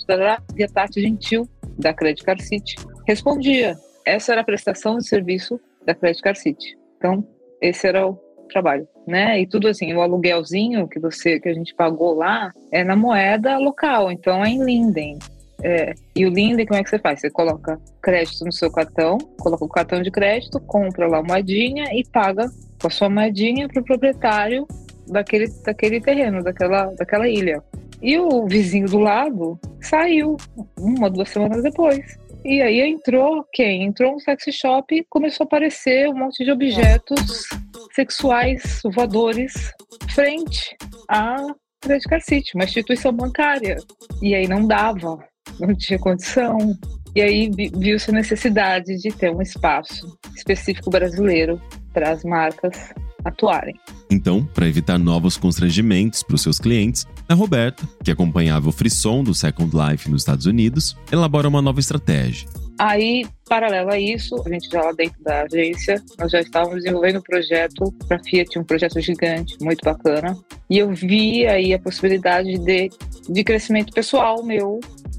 S11: e a Tati Gentil, da Credit Card City, respondia. Essa era a prestação de serviço da Credit Card City. Então, esse era o trabalho, né? E tudo assim, o aluguelzinho que você que a gente pagou lá é na moeda local, então é em Linden. É, e o Linden, como é que você faz? Você coloca crédito no seu cartão, coloca o cartão de crédito, compra lá uma moedinha e paga com a sua moedinha para o proprietário daquele, daquele terreno, daquela, daquela ilha. E o vizinho do lado saiu uma, duas semanas depois. E aí entrou quem? Entrou um sexy shop e começou a aparecer um monte de objetos sexuais voadores frente à Credit Card City, uma instituição bancária. E aí não dava, não tinha condição. E aí viu-se a necessidade de ter um espaço específico brasileiro para as marcas atuarem.
S2: Então, para evitar novos constrangimentos para os seus clientes, a Roberta, que acompanhava o frisson do Second Life nos Estados Unidos, elabora uma nova estratégia.
S11: Aí, paralelo a isso, a gente já lá dentro da agência, nós já estávamos desenvolvendo um projeto para Fiat, um projeto gigante, muito bacana. E eu vi aí a possibilidade de, de crescimento pessoal meu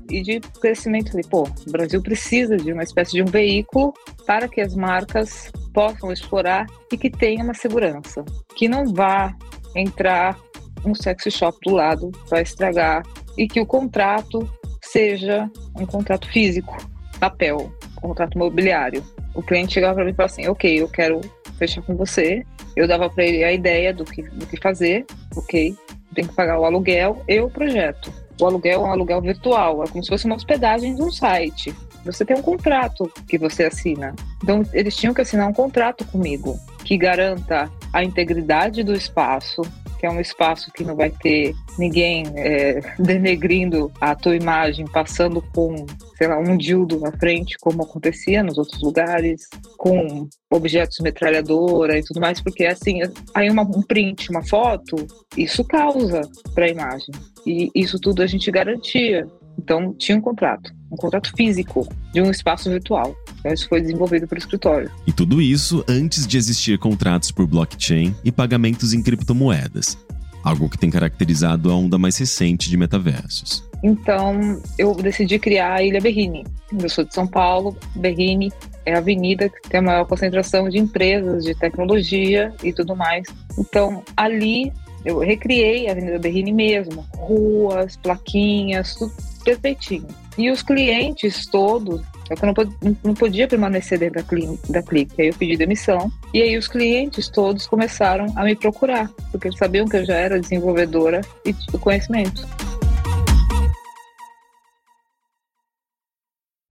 S11: e de crescimento. Falei, pô, o Brasil precisa de uma espécie de um veículo para que as marcas possam explorar e que tenha uma segurança, que não vá entrar um sexy shop do lado para estragar e que o contrato seja um contrato físico papel, contrato imobiliário. O cliente chegava para mim e falava assim: Ok, eu quero fechar com você. Eu dava para ele a ideia do que, do que fazer, ok, tem que pagar o aluguel e o projeto. O aluguel é um aluguel virtual, é como se fosse uma hospedagem de um site. Você tem um contrato que você assina. Então, eles tinham que assinar um contrato comigo que garanta a integridade do espaço, que é um espaço que não vai ter ninguém é, denegrindo a tua imagem, passando com, sei lá, um dildo na frente, como acontecia nos outros lugares, com objetos metralhadora e tudo mais, porque assim, aí uma, um print, uma foto, isso causa para a imagem. E isso tudo a gente garantia. Então, tinha um contrato, um contrato físico de um espaço virtual. Então, isso foi desenvolvido pelo escritório.
S2: E tudo isso antes de existir contratos por blockchain e pagamentos em criptomoedas, algo que tem caracterizado a onda mais recente de metaversos.
S11: Então, eu decidi criar a Ilha Berrini. Eu sou de São Paulo, Berrini é a avenida que tem a maior concentração de empresas de tecnologia e tudo mais. Então, ali eu recriei a Avenida Berrini mesmo, ruas, plaquinhas, tudo perfeitinho. E os clientes todos, eu não, não podia permanecer dentro da, da Clique, aí eu pedi demissão. E aí os clientes todos começaram a me procurar, porque eles sabiam que eu já era desenvolvedora e do conhecimento.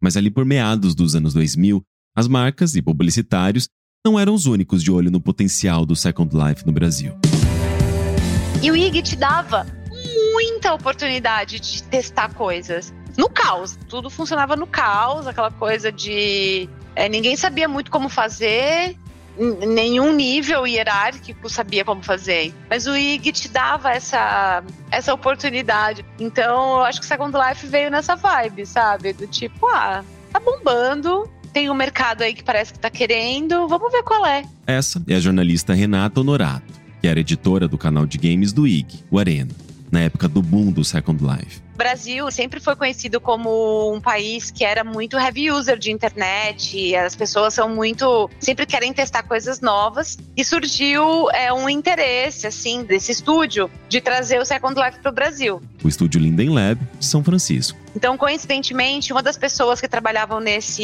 S2: Mas ali por meados dos anos 2000, as marcas e publicitários não eram os únicos de olho no potencial do Second Life no Brasil.
S12: E o IG te dava muita oportunidade de testar coisas. No caos. Tudo funcionava no caos, aquela coisa de. É, ninguém sabia muito como fazer, nenhum nível hierárquico sabia como fazer. Mas o IG te dava essa, essa oportunidade. Então, eu acho que Second Life veio nessa vibe, sabe? Do tipo, ah, tá bombando, tem um mercado aí que parece que tá querendo, vamos ver qual é.
S2: Essa é a jornalista Renata Honorato que era editora do canal de games do IG, o Arena, na época do boom do Second Life.
S12: Brasil sempre foi conhecido como um país que era muito heavy user de internet, as pessoas são muito. sempre querem testar coisas novas. E surgiu é, um interesse, assim, desse estúdio de trazer o Second Life para o Brasil.
S2: O estúdio Linden Lab de São Francisco.
S12: Então, coincidentemente, uma das pessoas que trabalhavam nesse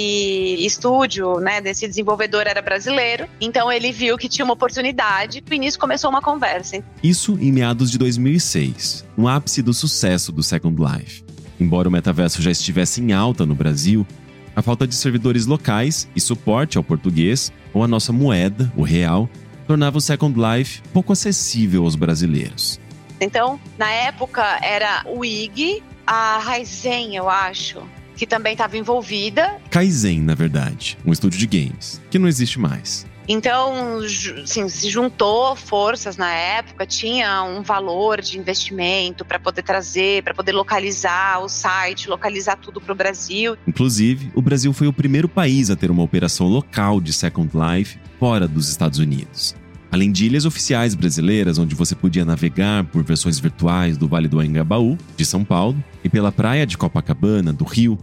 S12: estúdio, né, desse desenvolvedor era brasileiro. Então, ele viu que tinha uma oportunidade e nisso começou uma conversa.
S2: Isso em meados de 2006, no ápice do sucesso do Second Life. Embora o metaverso já estivesse em alta no Brasil, a falta de servidores locais e suporte ao português, ou a nossa moeda, o real, tornava o Second Life pouco acessível aos brasileiros.
S12: Então, na época, era o IG, a Raizen, eu acho, que também estava envolvida.
S2: Kaizen, na verdade, um estúdio de games, que não existe mais.
S12: Então, assim, se juntou forças na época, tinha um valor de investimento para poder trazer, para poder localizar o site, localizar tudo para o Brasil.
S2: Inclusive, o Brasil foi o primeiro país a ter uma operação local de Second Life fora dos Estados Unidos. Além de ilhas oficiais brasileiras, onde você podia navegar por versões virtuais do Vale do Anhangabaú, de São Paulo, e pela praia de Copacabana, do Rio,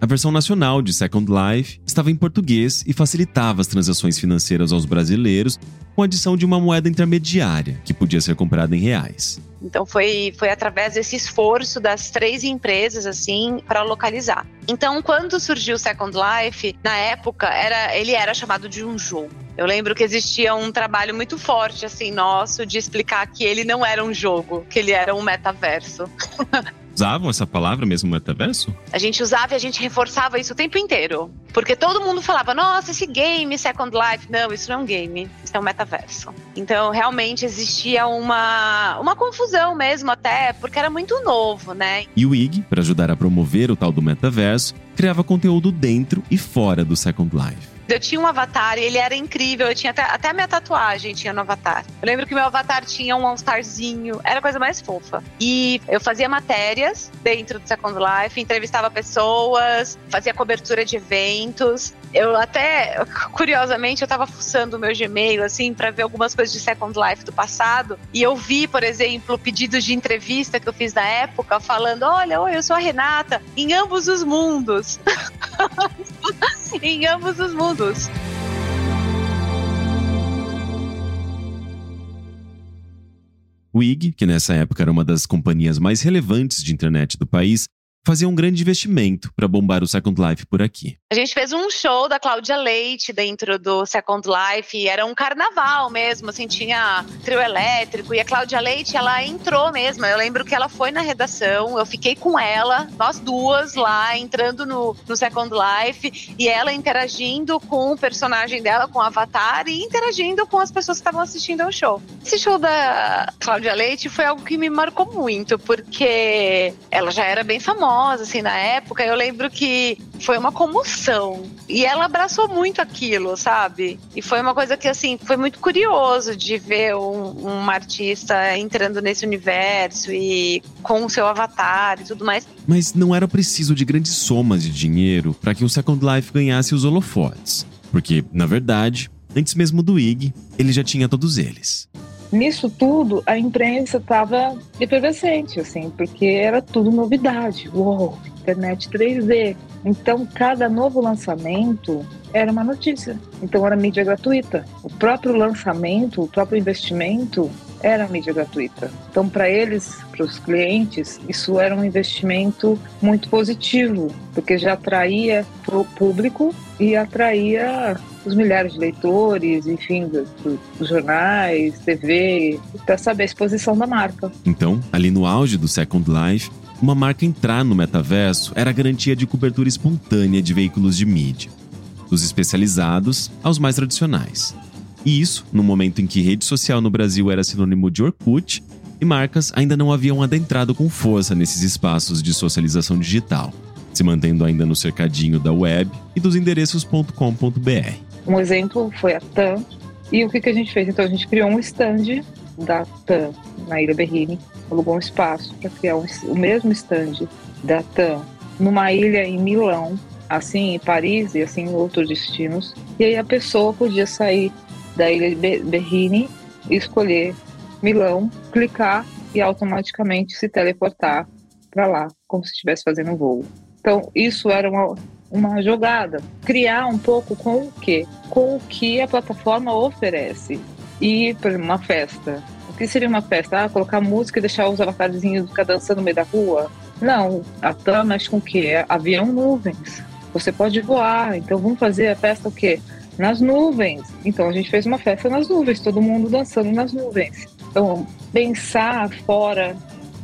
S2: a versão nacional de Second Life estava em português e facilitava as transações financeiras aos brasileiros com a adição de uma moeda intermediária, que podia ser comprada em reais.
S12: Então foi, foi através desse esforço das três empresas assim para localizar. Então quando surgiu o Second Life, na época era ele era chamado de um jogo. Eu lembro que existia um trabalho muito forte assim nosso de explicar que ele não era um jogo, que ele era um metaverso.
S2: usavam essa palavra mesmo, metaverso?
S12: A gente usava e a gente reforçava isso o tempo inteiro. Porque todo mundo falava, nossa, esse game Second Life. Não, isso não é um game, isso é um metaverso. Então, realmente existia uma, uma confusão mesmo, até, porque era muito novo, né?
S2: E o IG, para ajudar a promover o tal do metaverso, criava conteúdo dentro e fora do Second Life.
S12: Eu tinha um avatar ele era incrível. Eu tinha até, até a minha tatuagem tinha no avatar. Eu lembro que meu avatar tinha um All-Starzinho. Era a coisa mais fofa. E eu fazia matérias dentro do Second Life, entrevistava pessoas, fazia cobertura de eventos. Eu até, curiosamente, eu tava fuçando o meu Gmail, assim, para ver algumas coisas de Second Life do passado. E eu vi, por exemplo, pedidos de entrevista que eu fiz na época, falando: Olha, oi, eu sou a Renata, em ambos os mundos. em ambos os mundos.
S2: O IG, que nessa época era uma das companhias mais relevantes de internet do país, fazia um grande investimento para bombar o Second Life por aqui.
S12: A gente fez um show da Cláudia Leite dentro do Second Life, era um carnaval mesmo, assim, tinha trio elétrico, e a Cláudia Leite, ela entrou mesmo, eu lembro que ela foi na redação, eu fiquei com ela, nós duas lá, entrando no, no Second Life, e ela interagindo com o personagem dela, com o Avatar, e interagindo com as pessoas que estavam assistindo ao show. Esse show da Cláudia Leite foi algo que me marcou muito, porque ela já era bem famosa, famosa, assim, na época, eu lembro que foi uma comoção. E ela abraçou muito aquilo, sabe? E foi uma coisa que, assim, foi muito curioso de ver um, um artista entrando nesse universo e com o seu avatar e tudo mais.
S2: Mas não era preciso de grandes somas de dinheiro para que o Second Life ganhasse os holofotes. Porque, na verdade, antes mesmo do IG, ele já tinha todos eles
S11: nisso tudo a imprensa estava efervescente, assim, porque era tudo novidade. Uou, internet 3D. Então, cada novo lançamento era uma notícia. Então, era mídia gratuita. O próprio lançamento, o próprio investimento era mídia gratuita. Então, para eles, para os clientes, isso era um investimento muito positivo, porque já atraía o público e atraía os milhares de leitores, enfim, dos do, do jornais, TV, para saber a exposição da marca.
S2: Então, ali no auge do Second Life, uma marca entrar no metaverso era garantia de cobertura espontânea de veículos de mídia, dos especializados aos mais tradicionais. E isso no momento em que rede social no Brasil era sinônimo de Orkut e marcas ainda não haviam adentrado com força nesses espaços de socialização digital, se mantendo ainda no cercadinho da web e dos endereços.com.br.
S11: Um exemplo foi a TAM. E o que, que a gente fez? Então a gente criou um stand da TAM na Ilha Berrini, alugou um espaço para criar um, o mesmo stand da TAM numa ilha em Milão, assim em Paris e assim em outros destinos. E aí a pessoa podia sair da ilha de Berrini escolher Milão, clicar e automaticamente se teleportar para lá, como se estivesse fazendo um voo. Então, isso era uma, uma jogada. Criar um pouco com o quê? Com o que a plataforma oferece. E, por uma festa. O que seria uma festa? Ah, colocar música e deixar os avatarzinhos ficar dançando no meio da rua? Não, a TAM mexe com o quê? É avião nuvens. Você pode voar, então vamos fazer a festa o quê? Nas nuvens. Então a gente fez uma festa nas nuvens, todo mundo dançando nas nuvens. Então, pensar fora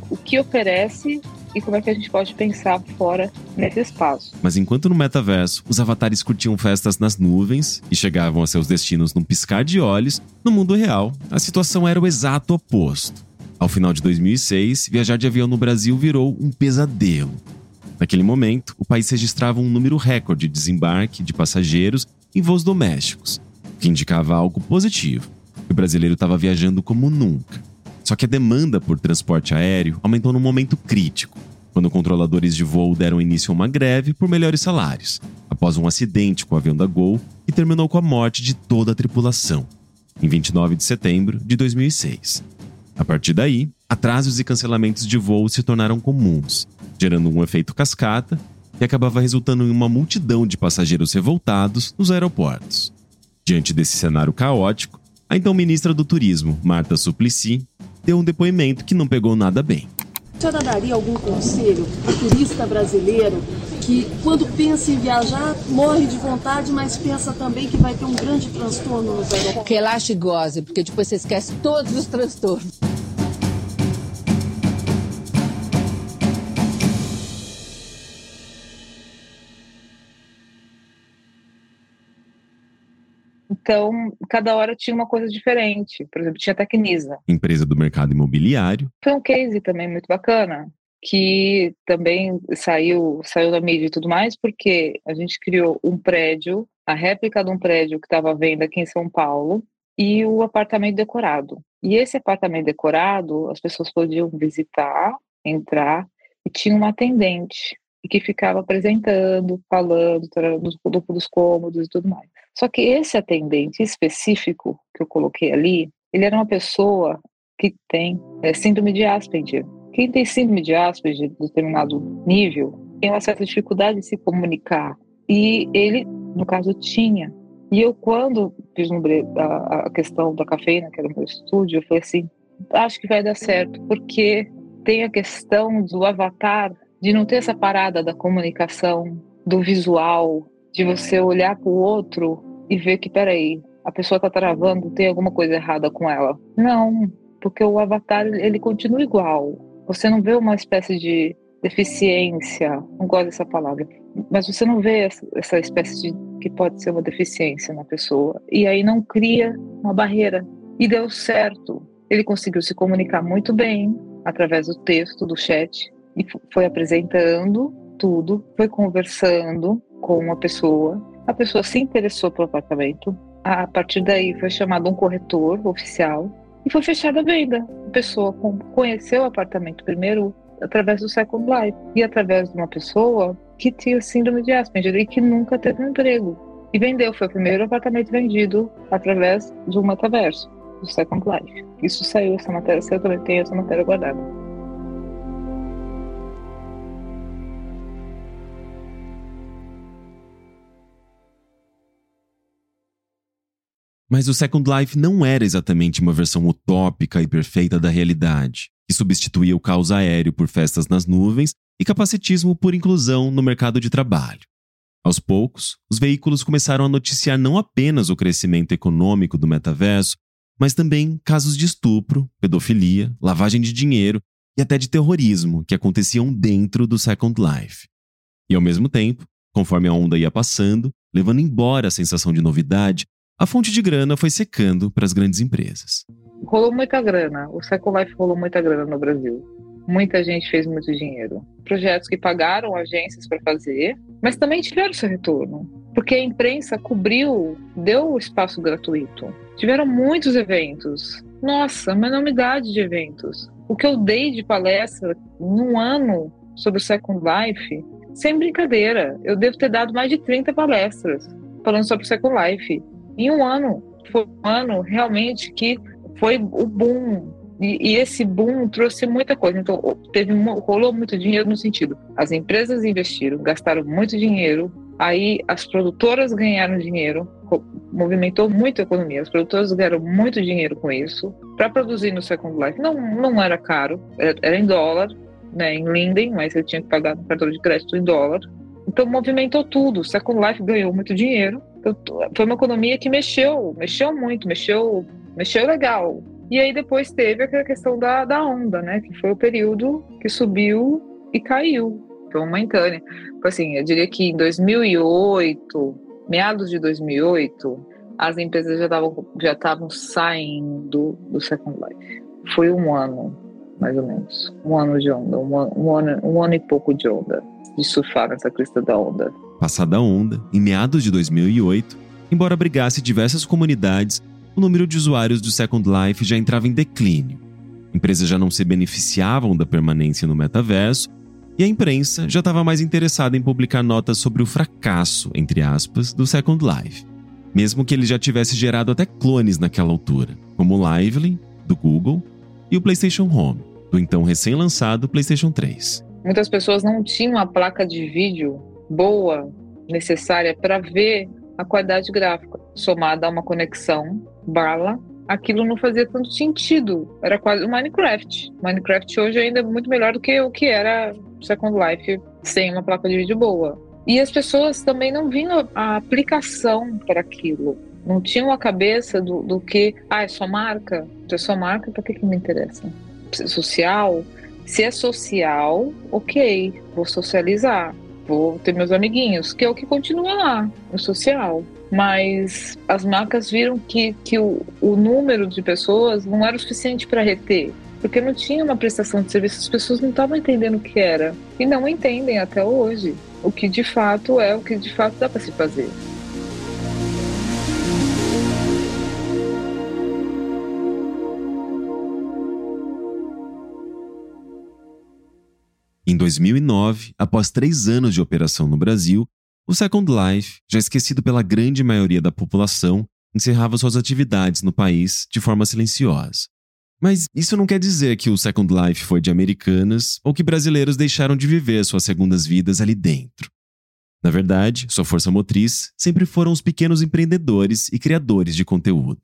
S11: o que oferece e como é que a gente pode pensar fora nesse espaço.
S2: Mas enquanto no metaverso os avatares curtiam festas nas nuvens e chegavam a seus destinos num piscar de olhos, no mundo real a situação era o exato oposto. Ao final de 2006, viajar de avião no Brasil virou um pesadelo. Naquele momento, o país registrava um número recorde de desembarque de passageiros em voos domésticos, o que indicava algo positivo. O brasileiro estava viajando como nunca. Só que a demanda por transporte aéreo aumentou num momento crítico, quando controladores de voo deram início a uma greve por melhores salários, após um acidente com o avião da Gol que terminou com a morte de toda a tripulação, em 29 de setembro de 2006. A partir daí, atrasos e cancelamentos de voo se tornaram comuns, gerando um efeito cascata que acabava resultando em uma multidão de passageiros revoltados nos aeroportos. Diante desse cenário caótico, a então ministra do Turismo, Marta Suplicy, deu um depoimento que não pegou nada bem.
S13: A senhora daria algum conselho para o turista brasileiro que, quando pensa em viajar, morre de vontade, mas pensa também que vai ter um grande transtorno nos aeroportos?
S14: Relaxe e goze, porque depois você esquece todos os transtornos.
S11: Então, cada hora tinha uma coisa diferente. Por exemplo, tinha a Tecnisa.
S2: Empresa do mercado imobiliário.
S11: Foi um case também muito bacana, que também saiu, saiu da mídia e tudo mais, porque a gente criou um prédio, a réplica de um prédio que estava à venda aqui em São Paulo, e o apartamento decorado. E esse apartamento decorado, as pessoas podiam visitar, entrar, e tinha uma atendente que ficava apresentando, falando do, dos cômodos e tudo mais. Só que esse atendente específico que eu coloquei ali, ele era uma pessoa que tem é, síndrome de Asperger. Quem tem síndrome de Asperger de determinado nível tem uma certa dificuldade de se comunicar. E ele, no caso, tinha. E eu, quando fiz a, a questão da cafeína, que era o meu estúdio, eu falei assim: acho que vai dar certo, porque tem a questão do avatar de não ter essa parada da comunicação, do visual, de você olhar para o outro e ver que, peraí, a pessoa está travando, tem alguma coisa errada com ela. Não, porque o avatar ele continua igual. Você não vê uma espécie de deficiência, não gosto dessa palavra, mas você não vê essa espécie de que pode ser uma deficiência na pessoa. E aí não cria uma barreira. E deu certo. Ele conseguiu se comunicar muito bem através do texto, do chat, e foi apresentando tudo, foi conversando com uma pessoa. A pessoa se interessou pelo apartamento. A partir daí foi chamado um corretor oficial e foi fechada a venda. A pessoa conheceu o apartamento primeiro através do Second Life e através de uma pessoa que tinha síndrome de Asperger e que nunca teve um emprego. E vendeu, foi o primeiro apartamento vendido através de um metaverso, do Second Life. Isso saiu, essa matéria eu também tenho essa matéria guardada.
S2: Mas o Second Life não era exatamente uma versão utópica e perfeita da realidade, que substituía o caos aéreo por festas nas nuvens e capacitismo por inclusão no mercado de trabalho. Aos poucos, os veículos começaram a noticiar não apenas o crescimento econômico do metaverso, mas também casos de estupro, pedofilia, lavagem de dinheiro e até de terrorismo que aconteciam dentro do Second Life. E ao mesmo tempo, conforme a onda ia passando, levando embora a sensação de novidade, a fonte de grana foi secando para as grandes empresas.
S11: Rolou muita grana. O Second Life rolou muita grana no Brasil. Muita gente fez muito dinheiro. Projetos que pagaram agências para fazer, mas também tiveram seu retorno. Porque a imprensa cobriu, deu o espaço gratuito. Tiveram muitos eventos. Nossa, uma enormidade de eventos. O que eu dei de palestra num ano sobre o Second Life, sem brincadeira, eu devo ter dado mais de 30 palestras falando sobre o Second Life em um ano. Foi um ano realmente que foi o boom. E, e esse boom trouxe muita coisa. Então, teve rolou muito dinheiro no sentido. As empresas investiram, gastaram muito dinheiro. Aí as produtoras ganharam dinheiro, movimentou muito a economia. As produtoras ganharam muito dinheiro com isso para produzir no Second Life. Não, não era caro, era, era em dólar, né, em Linden, mas você tinha que pagar no cartão de crédito em dólar. Então movimentou tudo. Second Life ganhou muito dinheiro foi uma economia que mexeu, mexeu muito, mexeu, mexeu legal. E aí depois teve aquela questão da, da onda, né? Que foi o período que subiu e caiu. Foi momentânea. Foi assim, eu diria que em 2008, meados de 2008, as empresas já estavam já estavam saindo do Second Life. Foi um ano, mais ou menos. Um ano de onda, um ano, um ano, um ano e pouco de onda, de surfar nessa crista da onda.
S2: Passada a onda, em meados de 2008, embora abrigasse diversas comunidades, o número de usuários do Second Life já entrava em declínio. Empresas já não se beneficiavam da permanência no metaverso e a imprensa já estava mais interessada em publicar notas sobre o fracasso, entre aspas, do Second Life, mesmo que ele já tivesse gerado até clones naquela altura, como o Lively, do Google, e o PlayStation Home, do então recém-lançado PlayStation 3.
S11: Muitas pessoas não tinham a placa de vídeo boa, necessária para ver a qualidade gráfica, somada a uma conexão bala, aquilo não fazia tanto sentido. Era quase o Minecraft. Minecraft hoje ainda é muito melhor do que o que era Second Life sem uma placa de vídeo boa. E as pessoas também não viam a aplicação para aquilo. Não tinham a cabeça do, do que, ah, é só marca? É só marca, para que, que me interessa? Social? Se é social, ok, vou socializar vou ter meus amiguinhos, que é o que continua lá, o social. Mas as marcas viram que, que o, o número de pessoas não era o suficiente para reter, porque não tinha uma prestação de serviço, as pessoas não estavam entendendo o que era. E não entendem até hoje o que de fato é, o que de fato dá para se fazer.
S2: Em 2009, após três anos de operação no Brasil, o Second Life, já esquecido pela grande maioria da população, encerrava suas atividades no país de forma silenciosa. Mas isso não quer dizer que o Second Life foi de americanas ou que brasileiros deixaram de viver suas segundas vidas ali dentro. Na verdade, sua força motriz sempre foram os pequenos empreendedores e criadores de conteúdo.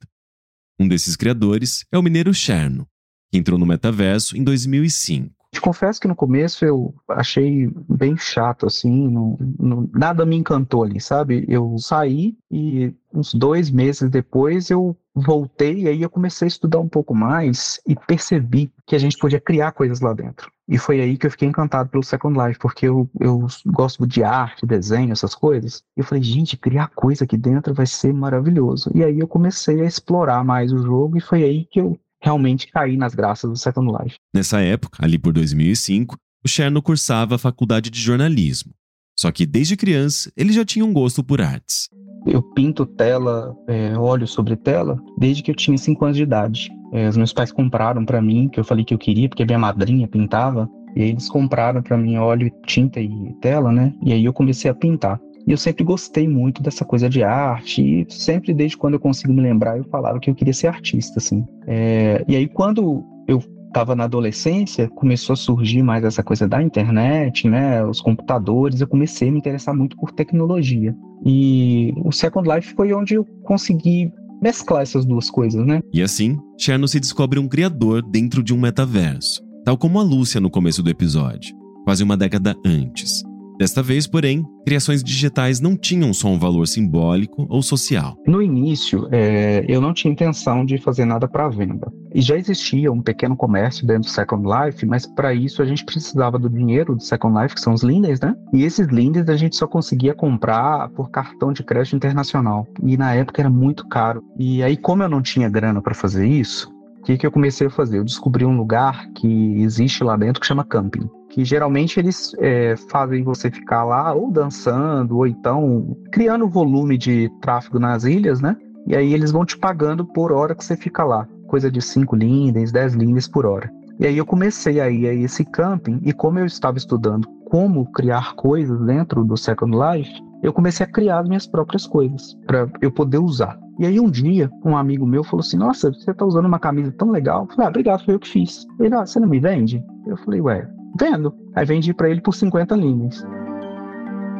S2: Um desses criadores é o mineiro Cherno, que entrou no metaverso em 2005
S15: Te confesso que no começo eu achei bem chato, assim, não, não, nada me encantou ali, sabe? Eu saí e uns dois meses depois eu voltei e aí eu comecei a estudar um pouco mais e percebi que a gente podia criar coisas lá dentro. E foi aí que eu fiquei encantado pelo Second Life, porque eu, eu gosto de arte, desenho, essas coisas. E eu falei, gente, criar coisa aqui dentro vai ser maravilhoso. E aí eu comecei a explorar mais o jogo e foi aí que eu realmente caí nas graças do Second Life.
S2: Nessa época, ali por 2005, o Cherno cursava a faculdade de jornalismo. Só que desde criança ele já tinha um gosto por artes.
S15: Eu pinto tela, é, óleo sobre tela, desde que eu tinha 5 anos de idade. É, os meus pais compraram para mim, que eu falei que eu queria, porque minha madrinha pintava. E aí eles compraram para mim óleo, tinta e tela, né? E aí eu comecei a pintar. E eu sempre gostei muito dessa coisa de arte, e sempre desde quando eu consigo me lembrar, eu falava que eu queria ser artista, assim. É, e aí quando eu estava na adolescência, começou a surgir mais essa coisa da internet, né, os computadores, eu comecei a me interessar muito por tecnologia. E o Second Life foi onde eu consegui mesclar essas duas coisas, né?
S2: E assim, Cherno se descobre um criador dentro de um metaverso, tal como a Lúcia no começo do episódio, quase uma década antes. Desta vez, porém, criações digitais não tinham só um valor simbólico ou social.
S15: No início, é, eu não tinha intenção de fazer nada para venda. E já existia um pequeno comércio dentro do Second Life, mas para isso a gente precisava do dinheiro do Second Life, que são os lindens, né? E esses lindens a gente só conseguia comprar por cartão de crédito internacional. E na época era muito caro. E aí, como eu não tinha grana para fazer isso, o que, que eu comecei a fazer? Eu descobri um lugar que existe lá dentro que chama camping que geralmente eles é, fazem você ficar lá ou dançando, ou então criando volume de tráfego nas ilhas, né? E aí eles vão te pagando por hora que você fica lá, coisa de 5 lindens, 10 lindens por hora. E aí eu comecei a ir a esse camping, e como eu estava estudando como criar coisas dentro do Second Life, eu comecei a criar as minhas próprias coisas para eu poder usar. E aí um dia, um amigo meu falou assim: Nossa, você está usando uma camisa tão legal. Eu falei, ah, obrigado, foi eu que fiz. Ele, ah, você não me vende? Eu falei, ué, Vendo. Aí vendi para ele por 50 linhas.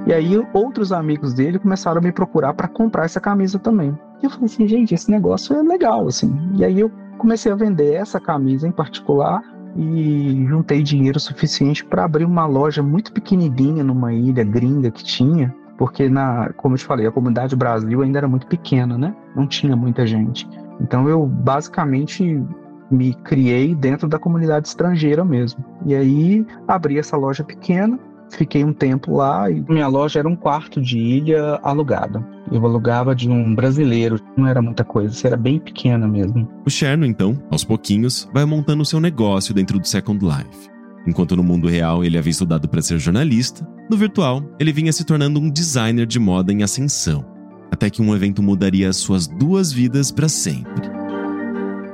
S15: E aí outros amigos dele começaram a me procurar para comprar essa camisa também. E eu falei assim, gente, esse negócio é legal, assim. E aí eu comecei a vender essa camisa em particular e juntei dinheiro suficiente para abrir uma loja muito pequenininha numa ilha gringa que tinha, porque na, como eu te falei, a comunidade Brasil ainda era muito pequena, né? Não tinha muita gente. Então eu basicamente me criei dentro da comunidade estrangeira mesmo. E aí abri essa loja pequena, fiquei um tempo lá e minha loja era um quarto de ilha alugada. Eu alugava de um brasileiro, não era muita coisa, era bem pequena mesmo.
S2: O Cherno, então, aos pouquinhos, vai montando seu negócio dentro do Second Life. Enquanto no mundo real ele havia estudado para ser jornalista, no virtual ele vinha se tornando um designer de moda em ascensão. Até que um evento mudaria as suas duas vidas para sempre.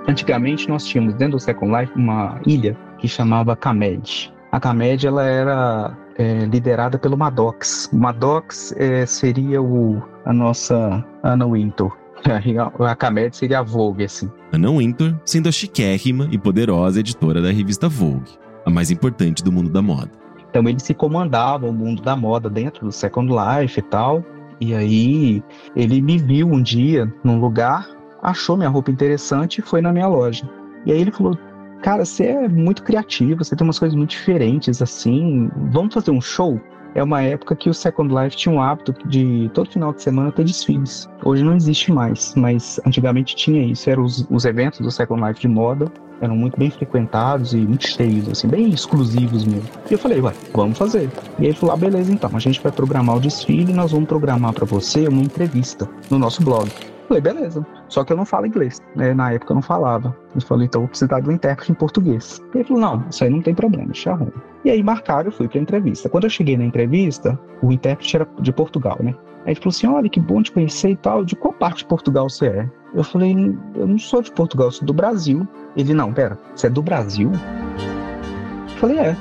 S15: Antigamente nós tínhamos dentro do Second Life uma ilha que chamava Kamed. A Kamed ela era é, liderada pelo Maddox. O Maddox é, seria o, a nossa Anna Wintour. A Kamed seria a Vogue, assim.
S2: Anna Wintour sendo a chiquérrima e poderosa editora da revista Vogue, a mais importante do mundo da moda.
S15: Então ele se comandava o mundo da moda dentro do Second Life e tal. E aí ele me viu um dia num lugar achou minha roupa interessante e foi na minha loja. E aí ele falou: Cara, você é muito criativo, você tem umas coisas muito diferentes assim. Vamos fazer um show? É uma época que o Second Life tinha um hábito de todo final de semana ter desfiles. Hoje não existe mais, mas antigamente tinha isso. Eram os, os eventos do Second Life de moda, eram muito bem frequentados e muito cheios, assim, bem exclusivos mesmo. E eu falei, ué, vamos fazer. E ele falou, ah, beleza, então, a gente vai programar o desfile e nós vamos programar para você uma entrevista no nosso blog. Falei, beleza. Só que eu não falo inglês. Né? Na época eu não falava. Eu falei, então vou precisar de um intérprete em português. Ele falou, não, isso aí não tem problema, deixa arrumo. E aí marcaram, eu fui pra entrevista. Quando eu cheguei na entrevista, o intérprete era de Portugal, né? Aí ele falou assim, olha, que bom te conhecer e tal. De qual parte de Portugal você é? Eu falei, eu não sou de Portugal, eu sou do Brasil. Ele, não, pera, você é do Brasil? Eu falei, é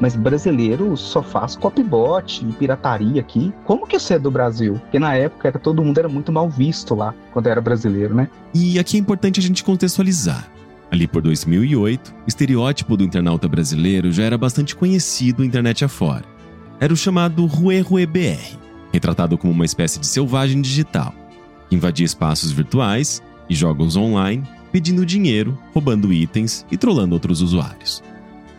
S15: mas brasileiro só faz copybot e pirataria aqui. Como que isso é do Brasil? Porque na época era, todo mundo era muito mal visto lá, quando era brasileiro, né?
S2: E aqui é importante a gente contextualizar. Ali por 2008, o estereótipo do internauta brasileiro já era bastante conhecido internet afora. Era o chamado Rue Rue BR, retratado como uma espécie de selvagem digital, que invadia espaços virtuais e jogos online, pedindo dinheiro, roubando itens e trollando outros usuários.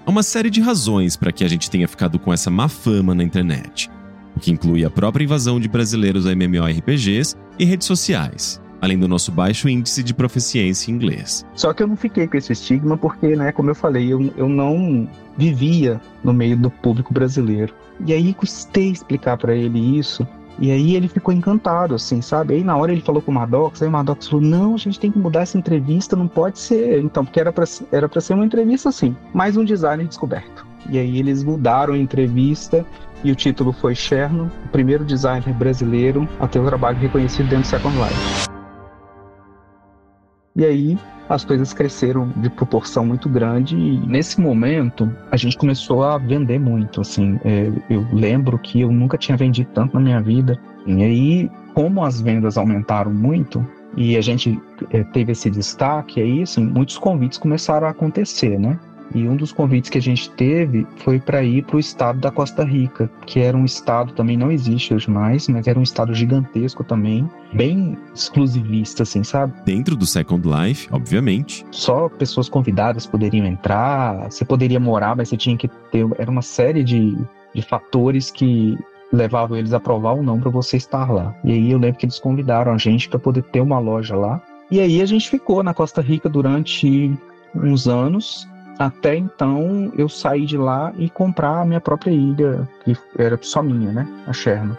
S2: Há uma série de razões para que a gente tenha ficado com essa má fama na internet, o que inclui a própria invasão de brasileiros a MMORPGs e redes sociais, além do nosso baixo índice de proficiência em inglês.
S15: Só que eu não fiquei com esse estigma porque, né, como eu falei, eu, eu não vivia no meio do público brasileiro. E aí custei explicar para ele isso. E aí ele ficou encantado, assim, sabe? Aí na hora ele falou com o Maddox, aí o Maddox falou, não, a gente tem que mudar essa entrevista, não pode ser. Então, porque era pra, era ser uma entrevista assim, mais um design descoberto. E aí eles mudaram a entrevista e o título foi Cherno, o primeiro designer brasileiro a ter um trabalho reconhecido dentro do Second Life. E aí as coisas cresceram de proporção muito grande e nesse momento a gente começou a vender muito, assim, é, eu lembro que eu nunca tinha vendido tanto na minha vida e aí como as vendas aumentaram muito e a gente é, teve esse destaque aí, assim, muitos convites começaram a acontecer, né? E um dos convites que a gente teve foi para ir para o estado da Costa Rica, que era um estado também não existe hoje mais, mas era um estado gigantesco também, bem exclusivista, assim, sabe?
S2: Dentro do Second Life, obviamente.
S15: Só pessoas convidadas poderiam entrar, você poderia morar, mas você tinha que ter. Era uma série de, de fatores que levavam eles a provar ou não para você estar lá. E aí eu lembro que eles convidaram a gente para poder ter uma loja lá. E aí a gente ficou na Costa Rica durante uns anos até então eu saí de lá e comprar a minha própria ilha, que era só minha, né? A Cherno.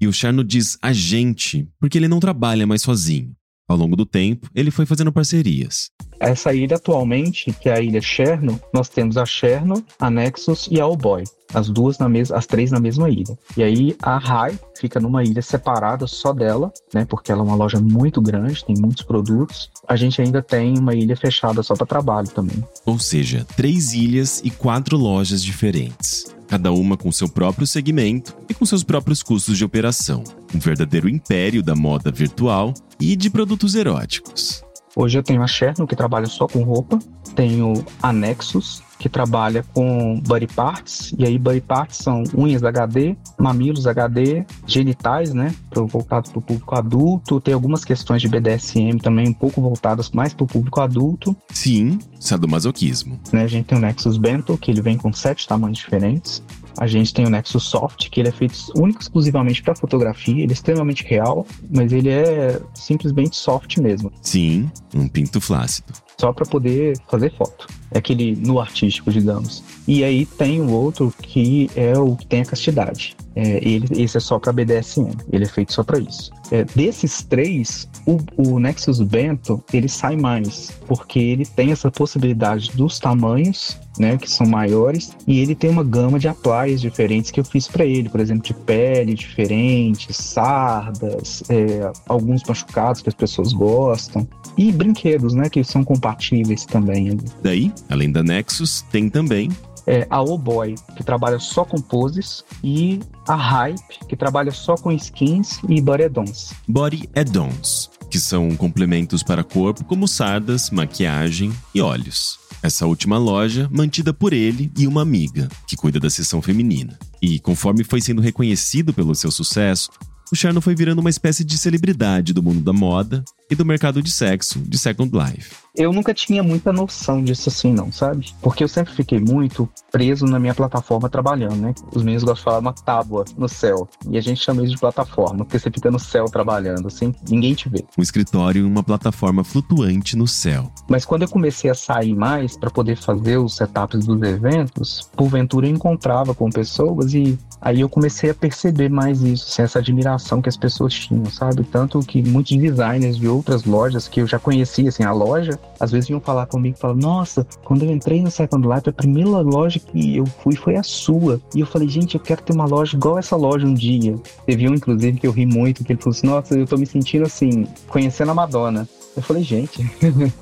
S2: E o Cherno diz a gente, porque ele não trabalha mais sozinho. Ao longo do tempo, ele foi fazendo parcerias.
S15: Essa ilha atualmente, que é a ilha Cherno, nós temos a Cherno, a Nexus e a Oboy. As duas na mesma, as três na mesma ilha. E aí a Rai fica numa ilha separada só dela, né? Porque ela é uma loja muito grande, tem muitos produtos. A gente ainda tem uma ilha fechada só para trabalho também.
S2: Ou seja, três ilhas e quatro lojas diferentes cada uma com seu próprio segmento e com seus próprios custos de operação. Um verdadeiro império da moda virtual e de produtos eróticos.
S15: Hoje eu tenho a Cherno, que trabalha só com roupa, tenho a Nexus, que trabalha com body parts, e aí body parts são unhas HD, mamilos HD, genitais, né, voltados para o público adulto, tem algumas questões de BDSM também um pouco voltadas mais para o público adulto.
S2: Sim, sadomasoquismo.
S15: Né, a gente tem o Nexus Bento, que ele vem com sete tamanhos diferentes. A gente tem o Nexus Soft, que ele é feito único exclusivamente para fotografia, ele é extremamente real, mas ele é simplesmente soft mesmo.
S2: Sim, um pinto flácido.
S15: Só para poder fazer foto. É aquele no artístico, digamos. E aí tem o outro que é o que tem a castidade. É, ele, esse é só para BDSM, ele é feito só para isso. É, desses três, o, o, Nexus Bento ele sai mais, porque ele tem essa possibilidade dos tamanhos, né, que são maiores, e ele tem uma gama de applies diferentes que eu fiz para ele, por exemplo, de pele diferentes, sardas, é, alguns machucados que as pessoas gostam, e brinquedos, né, que são compatíveis também.
S2: Daí, além da Nexus, tem também
S15: é, a O-Boy, que trabalha só com poses, e a Hype, que trabalha só com skins e body add-ons.
S2: Body add-ons, que são complementos para corpo como sardas, maquiagem e olhos. Essa última loja mantida por ele e uma amiga, que cuida da seção feminina. E conforme foi sendo reconhecido pelo seu sucesso, o Cherno foi virando uma espécie de celebridade do mundo da moda e do mercado de sexo de Second Life.
S15: Eu nunca tinha muita noção disso assim, não, sabe? Porque eu sempre fiquei muito preso na minha plataforma trabalhando, né? Os meninos gostam de falar uma tábua no céu. E a gente chama isso de plataforma, porque você fica no céu trabalhando, assim, ninguém te vê.
S2: Um escritório e uma plataforma flutuante no céu.
S15: Mas quando eu comecei a sair mais para poder fazer os setups dos eventos, porventura eu encontrava com pessoas e aí eu comecei a perceber mais isso, assim, essa admiração que as pessoas tinham, sabe? Tanto que muitos designers de outras lojas que eu já conhecia, assim, a loja às vezes vinham falar comigo e falavam, nossa, quando eu entrei no Second Life, a primeira loja que eu fui foi a sua. E eu falei, gente, eu quero ter uma loja igual essa loja um dia. Teve um, inclusive, que eu ri muito, que ele falou assim, nossa, eu tô me sentindo assim, conhecendo a Madonna. Eu falei, gente.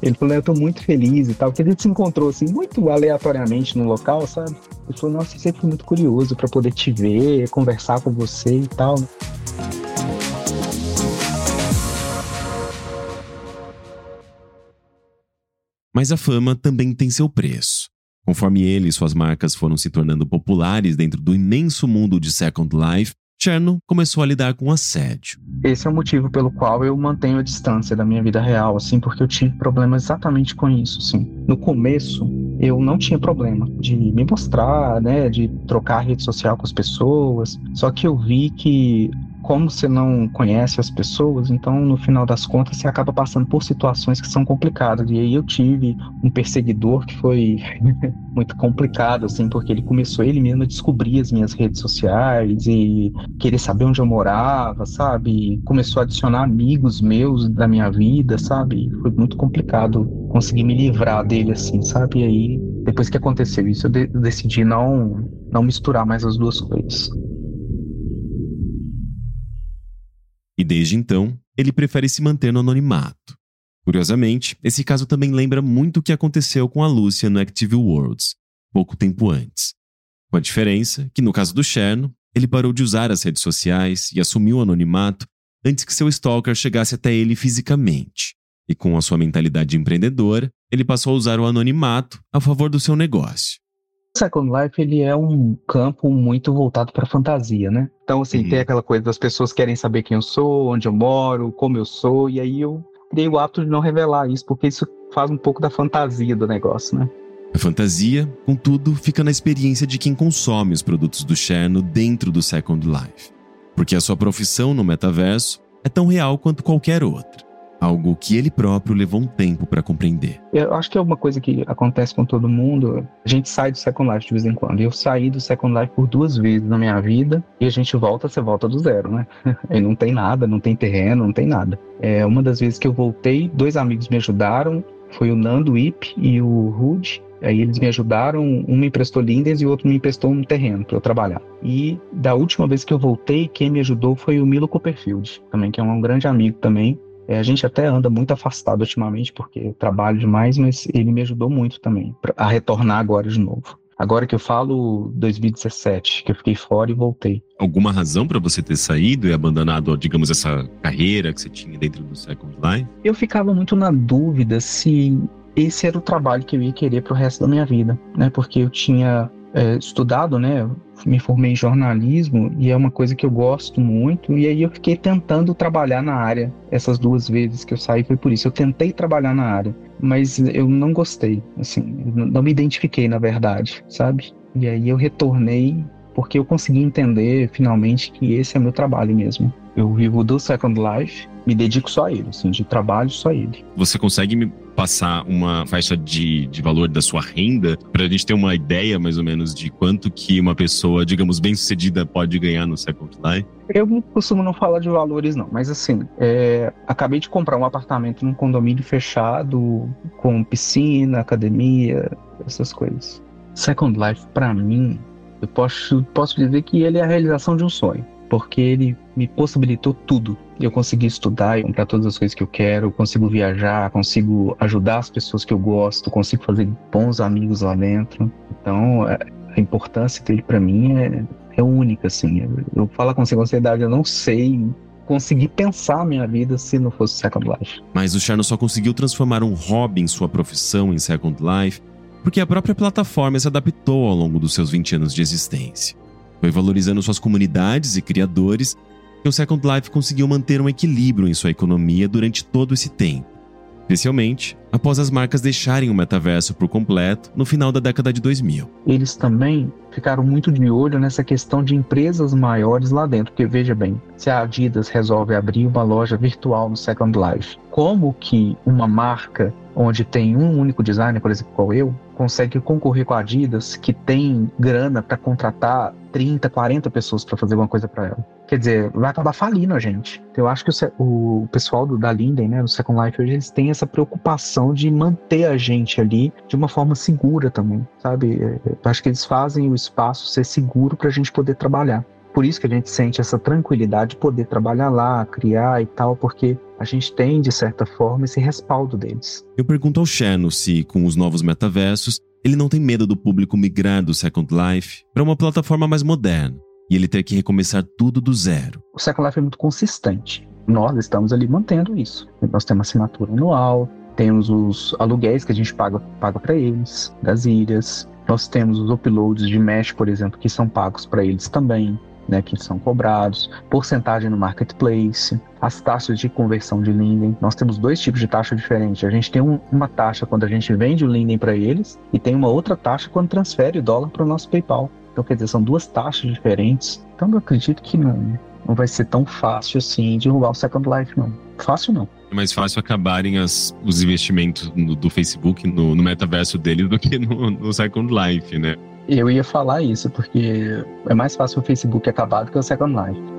S15: Ele falou, eu tô muito feliz e tal, porque a gente se encontrou assim, muito aleatoriamente no local, sabe? Ele falou, nossa, eu sempre fui muito curioso para poder te ver, conversar com você e tal.
S2: Mas a fama também tem seu preço. Conforme ele e suas marcas foram se tornando populares dentro do imenso mundo de Second Life, Cherno começou a lidar com assédio.
S15: Esse é o motivo pelo qual eu mantenho a distância da minha vida real, assim, porque eu tive problemas exatamente com isso, assim. No começo, eu não tinha problema de me mostrar, né, de trocar rede social com as pessoas, só que eu vi que como você não conhece as pessoas, então no final das contas você acaba passando por situações que são complicadas. E aí eu tive um perseguidor que foi muito complicado, assim, porque ele começou ele mesmo a descobrir as minhas redes sociais e querer saber onde eu morava, sabe? Começou a adicionar amigos meus da minha vida, sabe? Foi muito complicado conseguir me livrar dele, assim, sabe? E aí, depois que aconteceu isso, eu de decidi não, não misturar mais as duas coisas.
S2: E desde então ele prefere se manter no anonimato. Curiosamente, esse caso também lembra muito o que aconteceu com a Lúcia no Active Worlds, pouco tempo antes. Com a diferença que, no caso do Cherno, ele parou de usar as redes sociais e assumiu o anonimato antes que seu stalker chegasse até ele fisicamente. E com a sua mentalidade empreendedora, ele passou a usar o anonimato a favor do seu negócio.
S15: Second Life ele é um campo muito voltado para fantasia, né? Então assim uhum. tem aquela coisa das pessoas querem saber quem eu sou, onde eu moro, como eu sou, e aí eu criei o hábito de não revelar isso porque isso faz um pouco da fantasia do negócio, né?
S2: A fantasia, contudo, fica na experiência de quem consome os produtos do Cherno dentro do Second Life, porque a sua profissão no metaverso é tão real quanto qualquer outra algo que ele próprio levou um tempo para compreender.
S15: Eu acho que é uma coisa que acontece com todo mundo. A gente sai do Second Life de vez em quando. Eu saí do Second Life por duas vezes na minha vida e a gente volta, você volta do zero, né? E não tem nada, não tem terreno, não tem nada. É, uma das vezes que eu voltei, dois amigos me ajudaram. Foi o Nando Ip e o Rude. Aí eles me ajudaram, um me emprestou Lindens e o outro me emprestou um terreno para eu trabalhar. E da última vez que eu voltei, quem me ajudou foi o Milo Copperfield, também que é um grande amigo também. É, a gente até anda muito afastado ultimamente, porque eu trabalho demais, mas ele me ajudou muito também a retornar agora de novo. Agora que eu falo 2017, que eu fiquei fora e voltei.
S2: Alguma razão para você ter saído e abandonado, digamos, essa carreira que você tinha dentro do Second Life?
S15: Eu ficava muito na dúvida se esse era o trabalho que eu ia querer pro resto da minha vida, né? Porque eu tinha é, estudado, né? Me formei em jornalismo e é uma coisa que eu gosto muito. E aí eu fiquei tentando trabalhar na área. Essas duas vezes que eu saí foi por isso. Eu tentei trabalhar na área, mas eu não gostei. Assim, não me identifiquei na verdade, sabe? E aí eu retornei porque eu consegui entender finalmente que esse é meu trabalho mesmo. Eu vivo do Second Life, me dedico só a ele, assim, de trabalho só a ele.
S2: Você consegue me passar uma faixa de, de valor da sua renda para a gente ter uma ideia mais ou menos de quanto que uma pessoa, digamos, bem sucedida pode ganhar no Second Life?
S15: Eu costumo não falar de valores não, mas assim, é, acabei de comprar um apartamento num condomínio fechado com piscina, academia, essas coisas. Second Life para mim, eu posso, posso dizer que ele é a realização de um sonho porque ele me possibilitou tudo. Eu consegui estudar comprar todas as coisas que eu quero, consigo viajar, consigo ajudar as pessoas que eu gosto, consigo fazer bons amigos lá dentro. Então, é, a importância dele para mim é, é única, assim. Eu falo com sinceridade, eu não sei conseguir pensar a minha vida se não fosse Second Life.
S2: Mas o Cherno só conseguiu transformar um hobby em sua profissão em Second Life porque a própria plataforma se adaptou ao longo dos seus 20 anos de existência. Foi valorizando suas comunidades e criadores que o Second Life conseguiu manter um equilíbrio em sua economia durante todo esse tempo, especialmente após as marcas deixarem o metaverso por completo no final da década de 2000.
S15: Eles também ficaram muito de olho nessa questão de empresas maiores lá dentro, porque veja bem, se a Adidas resolve abrir uma loja virtual no Second Life, como que uma marca onde tem um único designer, por exemplo, qual eu, consegue concorrer com a Adidas, que tem grana para contratar 30, 40 pessoas para fazer alguma coisa para ela. Quer dizer, vai acabar falindo a gente. Eu acho que o, o pessoal do, da Linden, né, do Second Life, hoje eles têm essa preocupação de manter a gente ali de uma forma segura também, sabe? É, eu acho que eles fazem o espaço ser seguro para a gente poder trabalhar por isso que a gente sente essa tranquilidade de poder trabalhar lá, criar e tal, porque a gente tem, de certa forma, esse respaldo deles.
S2: Eu pergunto ao Cherno se, com os novos metaversos, ele não tem medo do público migrar do Second Life para uma plataforma mais moderna e ele ter que recomeçar tudo do zero.
S15: O Second Life é muito consistente. Nós estamos ali mantendo isso. Nós temos assinatura anual, temos os aluguéis que a gente paga, paga para eles, das ilhas. Nós temos os uploads de Mesh, por exemplo, que são pagos para eles também. Né, que são cobrados, porcentagem no marketplace, as taxas de conversão de Linden. Nós temos dois tipos de taxa diferentes. A gente tem um, uma taxa quando a gente vende o Linden para eles e tem uma outra taxa quando transfere o dólar para o nosso PayPal. Então, quer dizer, são duas taxas diferentes. Então, eu acredito que não, não vai ser tão fácil assim derrubar o Second Life, não. Fácil não.
S10: É mais fácil acabarem as, os investimentos no, do Facebook no, no, metaverso dele do que no, no Second Life, né?
S15: Eu ia falar isso, porque é mais fácil o Facebook acabar do que o Second Life.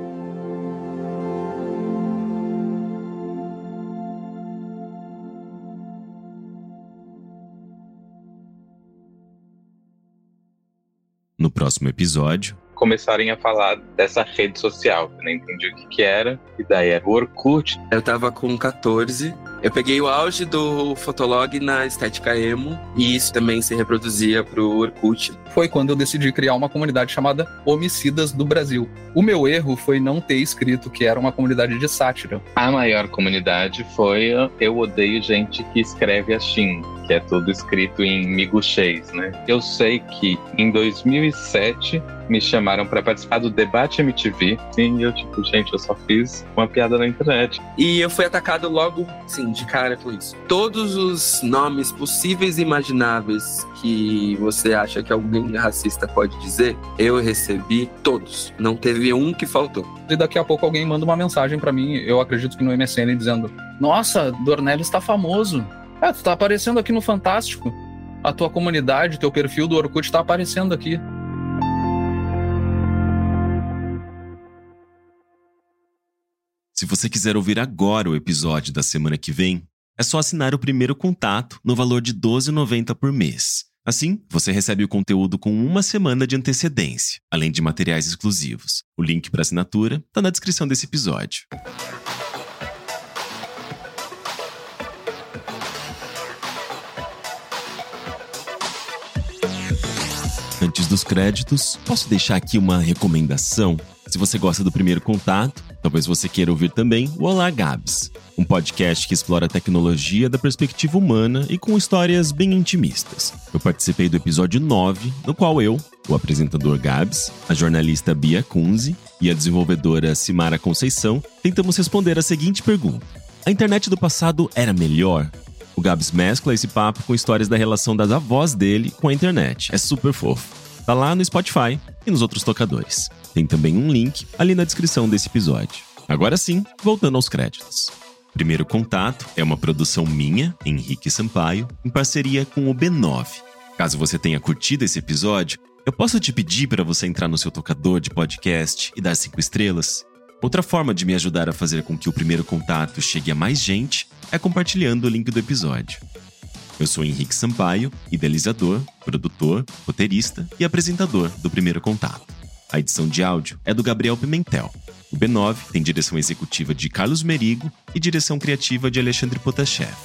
S2: No próximo episódio,
S16: começarem a falar dessa rede social. Eu não entendi o que, que era, e daí era o Orkut.
S17: Eu tava com 14, eu peguei o auge do Fotolog na estética emo, e isso também se reproduzia pro Orkut.
S18: Foi quando eu decidi criar uma comunidade chamada Homicidas do Brasil. O meu erro foi não ter escrito que era uma comunidade de sátira.
S16: A maior comunidade foi Eu Odeio Gente que Escreve assim que é tudo escrito em miguxês, né? Eu sei que em 2007 me chamaram para participar do debate MTV. Sim, eu tipo, gente, eu só fiz uma piada na internet.
S17: E eu fui atacado logo, sim, de cara com isso. Todos os nomes possíveis e imagináveis que você acha que alguém racista pode dizer, eu recebi todos. Não teve um que faltou.
S18: E daqui a pouco alguém manda uma mensagem para mim, eu acredito que no MSN, dizendo: Nossa, Dornelli está famoso. É, tu tá aparecendo aqui no Fantástico. A tua comunidade, teu perfil do Orkut tá aparecendo aqui.
S2: Se você quiser ouvir agora o episódio da semana que vem, é só assinar o primeiro contato no valor de R$ 12,90 por mês. Assim, você recebe o conteúdo com uma semana de antecedência, além de materiais exclusivos. O link para assinatura está na descrição desse episódio. Antes dos créditos, posso deixar aqui uma recomendação? Se você gosta do primeiro contato, talvez você queira ouvir também o Olá Gabs, um podcast que explora a tecnologia da perspectiva humana e com histórias bem intimistas. Eu participei do episódio 9, no qual eu, o apresentador Gabs, a jornalista Bia Kunze e a desenvolvedora Simara Conceição tentamos responder a seguinte pergunta: A internet do passado era melhor? O Gabs mescla esse papo com histórias da relação das avós dele com a internet. É super fofo. Tá lá no Spotify e nos outros tocadores. Tem também um link ali na descrição desse episódio. Agora sim, voltando aos créditos. Primeiro Contato é uma produção minha, Henrique Sampaio, em parceria com o B9. Caso você tenha curtido esse episódio, eu posso te pedir para você entrar no seu tocador de podcast e dar cinco estrelas? Outra forma de me ajudar a fazer com que o primeiro contato chegue a mais gente é compartilhando o link do episódio. Eu sou Henrique Sampaio, idealizador, produtor, roteirista e apresentador do Primeiro Contato. A edição de áudio é do Gabriel Pimentel. O B9 tem direção executiva de Carlos Merigo e direção criativa de Alexandre Potashev.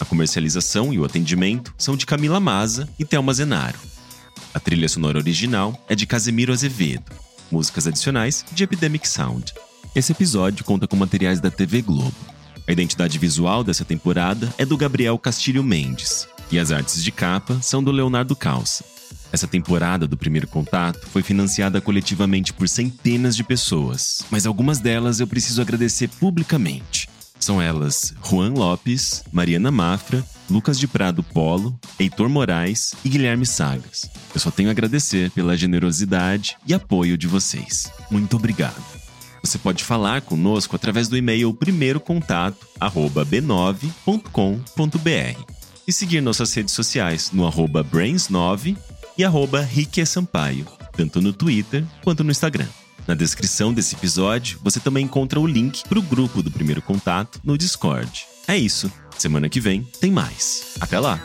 S2: A comercialização e o atendimento são de Camila Maza e Thelma Zenaro. A trilha sonora original é de Casemiro Azevedo. Músicas adicionais de Epidemic Sound. Esse episódio conta com materiais da TV Globo. A identidade visual dessa temporada é do Gabriel Castilho Mendes, e as artes de capa são do Leonardo Calça. Essa temporada do Primeiro Contato foi financiada coletivamente por centenas de pessoas, mas algumas delas eu preciso agradecer publicamente. São elas Juan Lopes, Mariana Mafra, Lucas de Prado Polo, Heitor Moraes e Guilherme Sagas. Eu só tenho a agradecer pela generosidade e apoio de vocês. Muito obrigado. Você pode falar conosco através do e-mail primeirocontato@b9.com.br e seguir nossas redes sociais no arroba brains9 e arroba Sampaio, tanto no Twitter quanto no Instagram. Na descrição desse episódio, você também encontra o link para o grupo do Primeiro Contato no Discord. É isso. Semana que vem tem mais. Até lá!